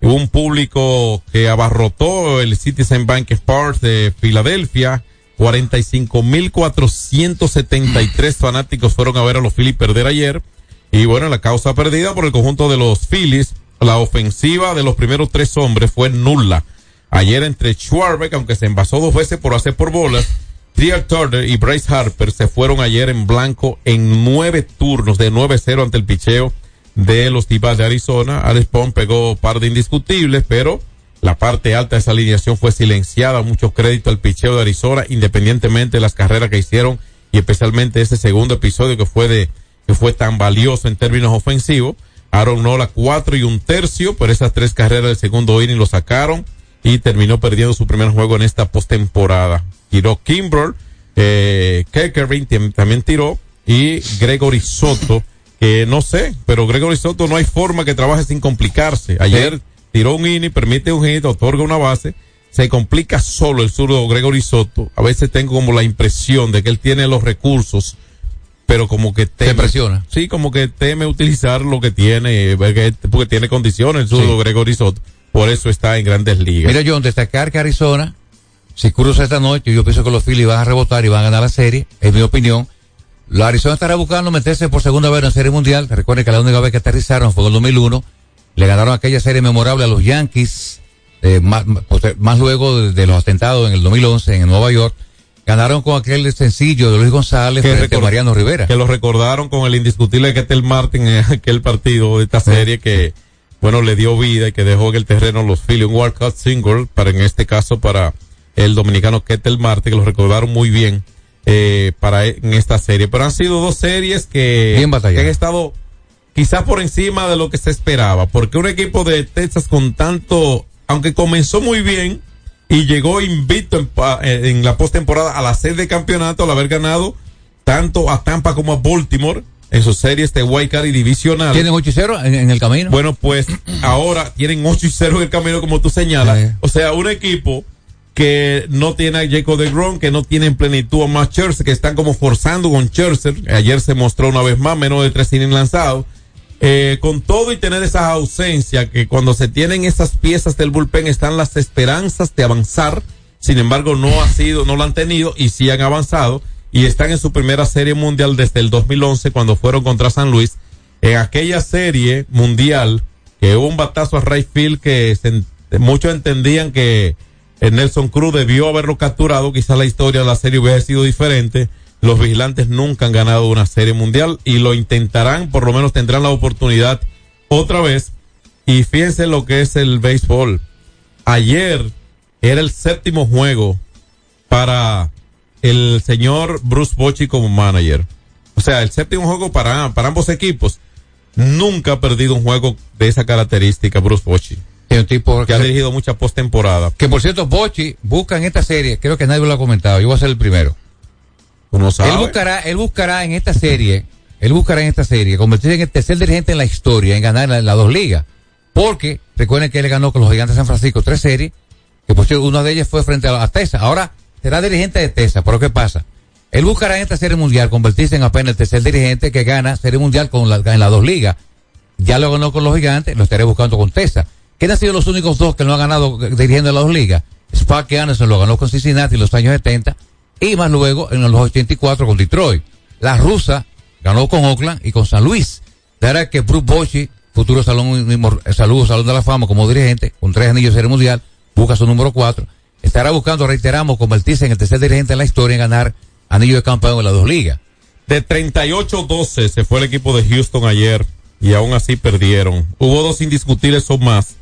Hubo un público que abarrotó el Citizen Bank Park de Filadelfia. 45.473 fanáticos fueron a ver a los Phillies perder ayer. Y bueno, la causa perdida por el conjunto de los Phillies, la ofensiva de los primeros tres hombres fue nula. Ayer entre Schwarbeck, aunque se envasó dos veces por hacer por bolas, Trial Turner y Bryce Harper se fueron ayer en blanco en nueve turnos de 9-0 ante el picheo de los Tibas de Arizona. Alex Pong pegó par de indiscutibles, pero la parte alta de esa alineación fue silenciada. Mucho crédito al picheo de Arizona, independientemente de las carreras que hicieron y especialmente ese segundo episodio que fue de que fue tan valioso en términos ofensivos. Aaron Nola cuatro y un tercio, pero esas tres carreras del segundo inning lo sacaron y terminó perdiendo su primer juego en esta postemporada. Tiró Kimbrel, eh, Keckering tam- también tiró y Gregory Soto, que no sé, pero Gregory Soto no hay forma que trabaje sin complicarse. Ayer tiró un inning, permite un hit, otorga una base, se complica solo el zurdo Gregory Soto. A veces tengo como la impresión de que él tiene los recursos, pero como que teme. presiona. Sí, como que teme utilizar lo que tiene, eh, porque tiene condiciones el zurdo Gregory Soto. Por eso está en grandes ligas. Mira, John, destacar que Arizona, si cruza esta noche, yo pienso que los Phillies van a rebotar y van a ganar la serie, es mi opinión. La Arizona estará buscando meterse por segunda vez en serie mundial. Recuerden que la única vez que aterrizaron fue en el 2001. Le ganaron aquella serie memorable a los Yankees, eh, más, más- más luego de, de los atentados en el 2011 en Nueva York. Ganaron con aquel sencillo de Luis González Que frente a recor- Mariano Rivera. Que lo recordaron con el indiscutible Ketel Martin en aquel partido de esta serie que, bueno, le dio vida y que dejó en el terreno los Phillies un walkout single para, en este caso, para el dominicano Ketel Martin, que lo recordaron muy bien, eh, para en esta serie. Pero han sido dos series que, Bien que han estado quizás por encima de lo que se esperaba, porque un equipo de Texas con tanto, aunque comenzó muy bien y llegó invicto en, eh, en la postemporada a la sede de campeonato al haber ganado tanto a Tampa como a Baltimore en sus series de White Card y divisional. ¿Tienen 8 y 0 en, en el camino? Bueno, pues ahora tienen 8 y 0 en el camino, como tú señalas. O sea, un equipo que no tiene a Jacob de Grom, que no tiene en plenitud a Max Scherzer, que están como forzando con Scherzer. Ayer se mostró una vez más, menos de tres innings lanzados. Eh, con todo y tener esa ausencia, que cuando se tienen esas piezas del bullpen están las esperanzas de avanzar. Sin embargo, no ha sido, no lo han tenido y sí han avanzado y están en su primera serie mundial desde el 2011 cuando fueron contra San Luis. En aquella serie mundial, que hubo un batazo a right field que se muchos entendían que eh, Nelson Cruz debió haberlo capturado, quizás la historia de la serie hubiera sido diferente. Los vigilantes nunca han ganado una serie mundial y lo intentarán, por lo menos tendrán la oportunidad otra vez. Y fíjense lo que es el béisbol. Ayer era el séptimo juego para el señor Bruce Bochy como manager. O sea, el séptimo juego para, para ambos equipos. Nunca ha perdido un juego de esa característica Bruce Bochy. un tipo que ha dirigido mucha postemporada. Que por cierto, Bochi busca en esta serie, creo que nadie lo ha comentado, yo voy a ser el primero. Uno sabe. Él buscará, él buscará en esta serie, él buscará en esta serie convertirse en el tercer dirigente en la historia en ganar las la dos ligas. Porque recuerden que él ganó con los gigantes de San Francisco tres series, que por cierto una de ellas fue frente a, a Tesa. Ahora será dirigente de Tesa, pero ¿qué pasa? Él buscará en esta serie mundial convertirse en apenas el tercer dirigente que gana serie mundial con la, en las dos ligas. Ya lo ganó con los gigantes, lo estaré buscando con Tesa. ¿Quiénes han sido los únicos dos que no han ganado eh, dirigiendo en las dos ligas? Sparky Anderson lo ganó con Cincinnati en los años 70 y más luego en los 84 con Detroit. La rusa ganó con Oakland y con San Luis. De ahora que Bruce Bochy, futuro salón, eh, saludo, salón de la fama como dirigente, con tres anillos de serie mundial, busca su número cuatro. Estará buscando, reiteramos, convertirse en el tercer dirigente en la historia en ganar anillo de campeón en las dos ligas. De 38-12 se fue el equipo de Houston ayer y aún así perdieron. Hubo dos indiscutibles o más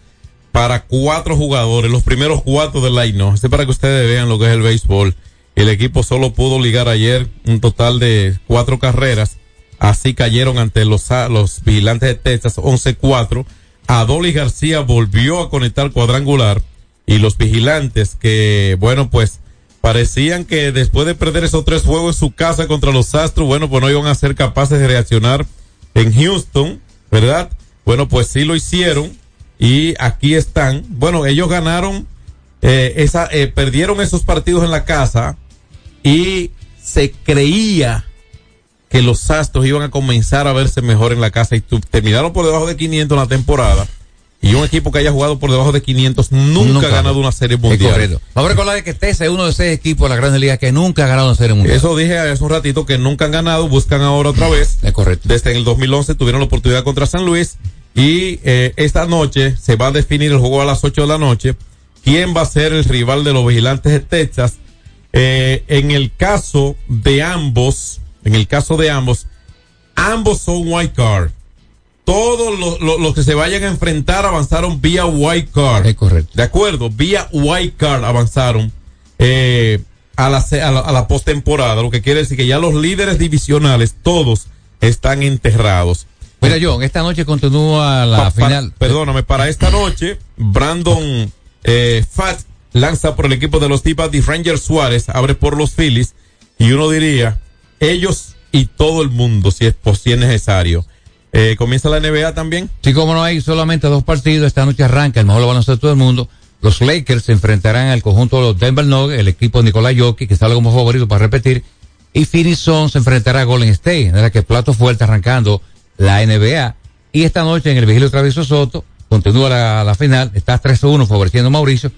para cuatro jugadores, los primeros cuatro del line. Este para que ustedes vean lo que es el béisbol. El equipo solo pudo ligar ayer un total de cuatro carreras. Así cayeron ante los, los vigilantes de Texas 11-4. Adolis García volvió a conectar cuadrangular y los vigilantes que, bueno, pues parecían que después de perder esos tres juegos en su casa contra los Astros, bueno, pues no iban a ser capaces de reaccionar en Houston, ¿verdad? Bueno, pues sí lo hicieron y aquí están. Bueno, ellos ganaron, eh, esa, eh, perdieron esos partidos en la casa y se creía que los Astros iban a comenzar a verse mejor en la casa y tu- terminaron por debajo de 500 en la temporada. Y un equipo que haya jugado por debajo de 500 nunca, Nunca. ha ganado una serie mundial. Vamos a recordar que Tesa es uno de seis equipos de la Grandes Ligas que nunca ha ganado una serie mundial. Eso dije hace un ratito que nunca han ganado, buscan ahora otra vez. Es correcto. Desde el 2011 tuvieron la oportunidad contra San Luis y eh, esta noche se va a definir el juego a las 8 de la noche. ¿Quién va a ser el rival de los vigilantes de Texas? Eh, en el caso de ambos, en el caso de ambos, ambos son white card. Todos los, los- los que se vayan a enfrentar avanzaron vía white card. Es correcto. De acuerdo, vía white card avanzaron eh, a la, se- a la, a la postemporada, lo que quiere decir que ya los líderes divisionales, todos están enterrados. Mira, John, esta noche continúa la Pa- pa- final. perdóname, para esta noche, Brandon eh, Fat lanza por el equipo de los Tipas de Ranger Suárez, abre por los Phillies, y uno diría, ellos y todo el mundo, si es, pos- si es necesario. Eh, comienza la NBA también. Sí, como no hay solamente dos partidos, esta noche arranca el mejor baloncesto del mundo. Los Lakers se enfrentarán al conjunto de los Denver Nuggets, el equipo de Nicolás Jokic, que sale como favorito para repetir. Y Phoenix Suns se enfrentará a Golden State, de la que plato fuerte arrancando la NBA. Y esta noche en el Vigilio Travieso Soto, continúa la, la final, está 3-1 favoreciendo a Mauricio.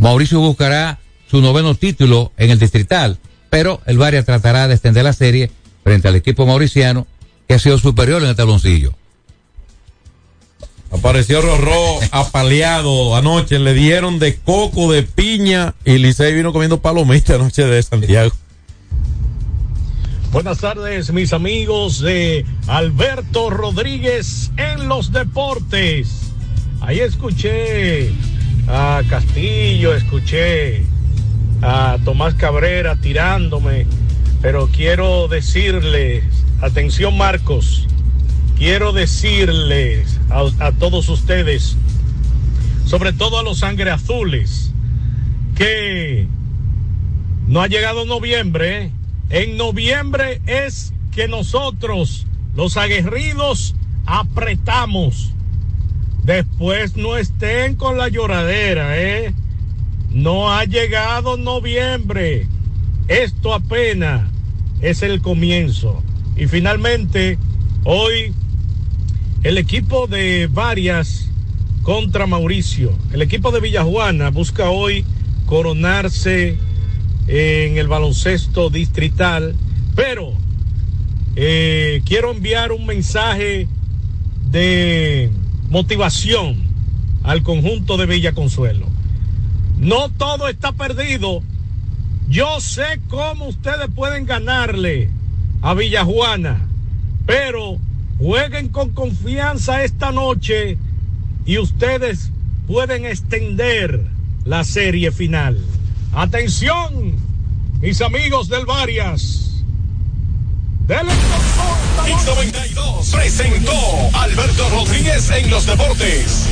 Mauricio buscará su noveno título en el distrital, pero el Varia tratará de extender la serie frente al equipo mauriciano, que ha sido superior en el taloncillo. Apareció Rorró apaleado anoche, le dieron de coco, de piña, y Licey vino comiendo palomita anoche de Santiago. Buenas tardes, mis amigos de Alberto Rodríguez en los deportes. Ahí escuché a Castillo, escuché a Tomás Cabrera tirándome, pero quiero decirles, atención Marcos, quiero decirles a, a todos ustedes, sobre todo a los sangre azules, que no ha llegado noviembre. ¿eh? En noviembre es que nosotros, los aguerridos, apretamos. Después no estén con la lloradera, ¿eh? No ha llegado noviembre. Esto apenas es el comienzo. Y finalmente, hoy el equipo de varias contra Mauricio. El equipo de Villajuana busca hoy coronarse en el baloncesto distrital, pero eh, quiero enviar un mensaje de motivación al conjunto de Villa Consuelo. No todo está perdido. Yo sé cómo ustedes pueden ganarle a Villajuana, pero jueguen con confianza esta noche y ustedes pueden extender la serie final. Atención, mis amigos del Varias. Dele X92 presentó Alberto Rodríguez en los deportes.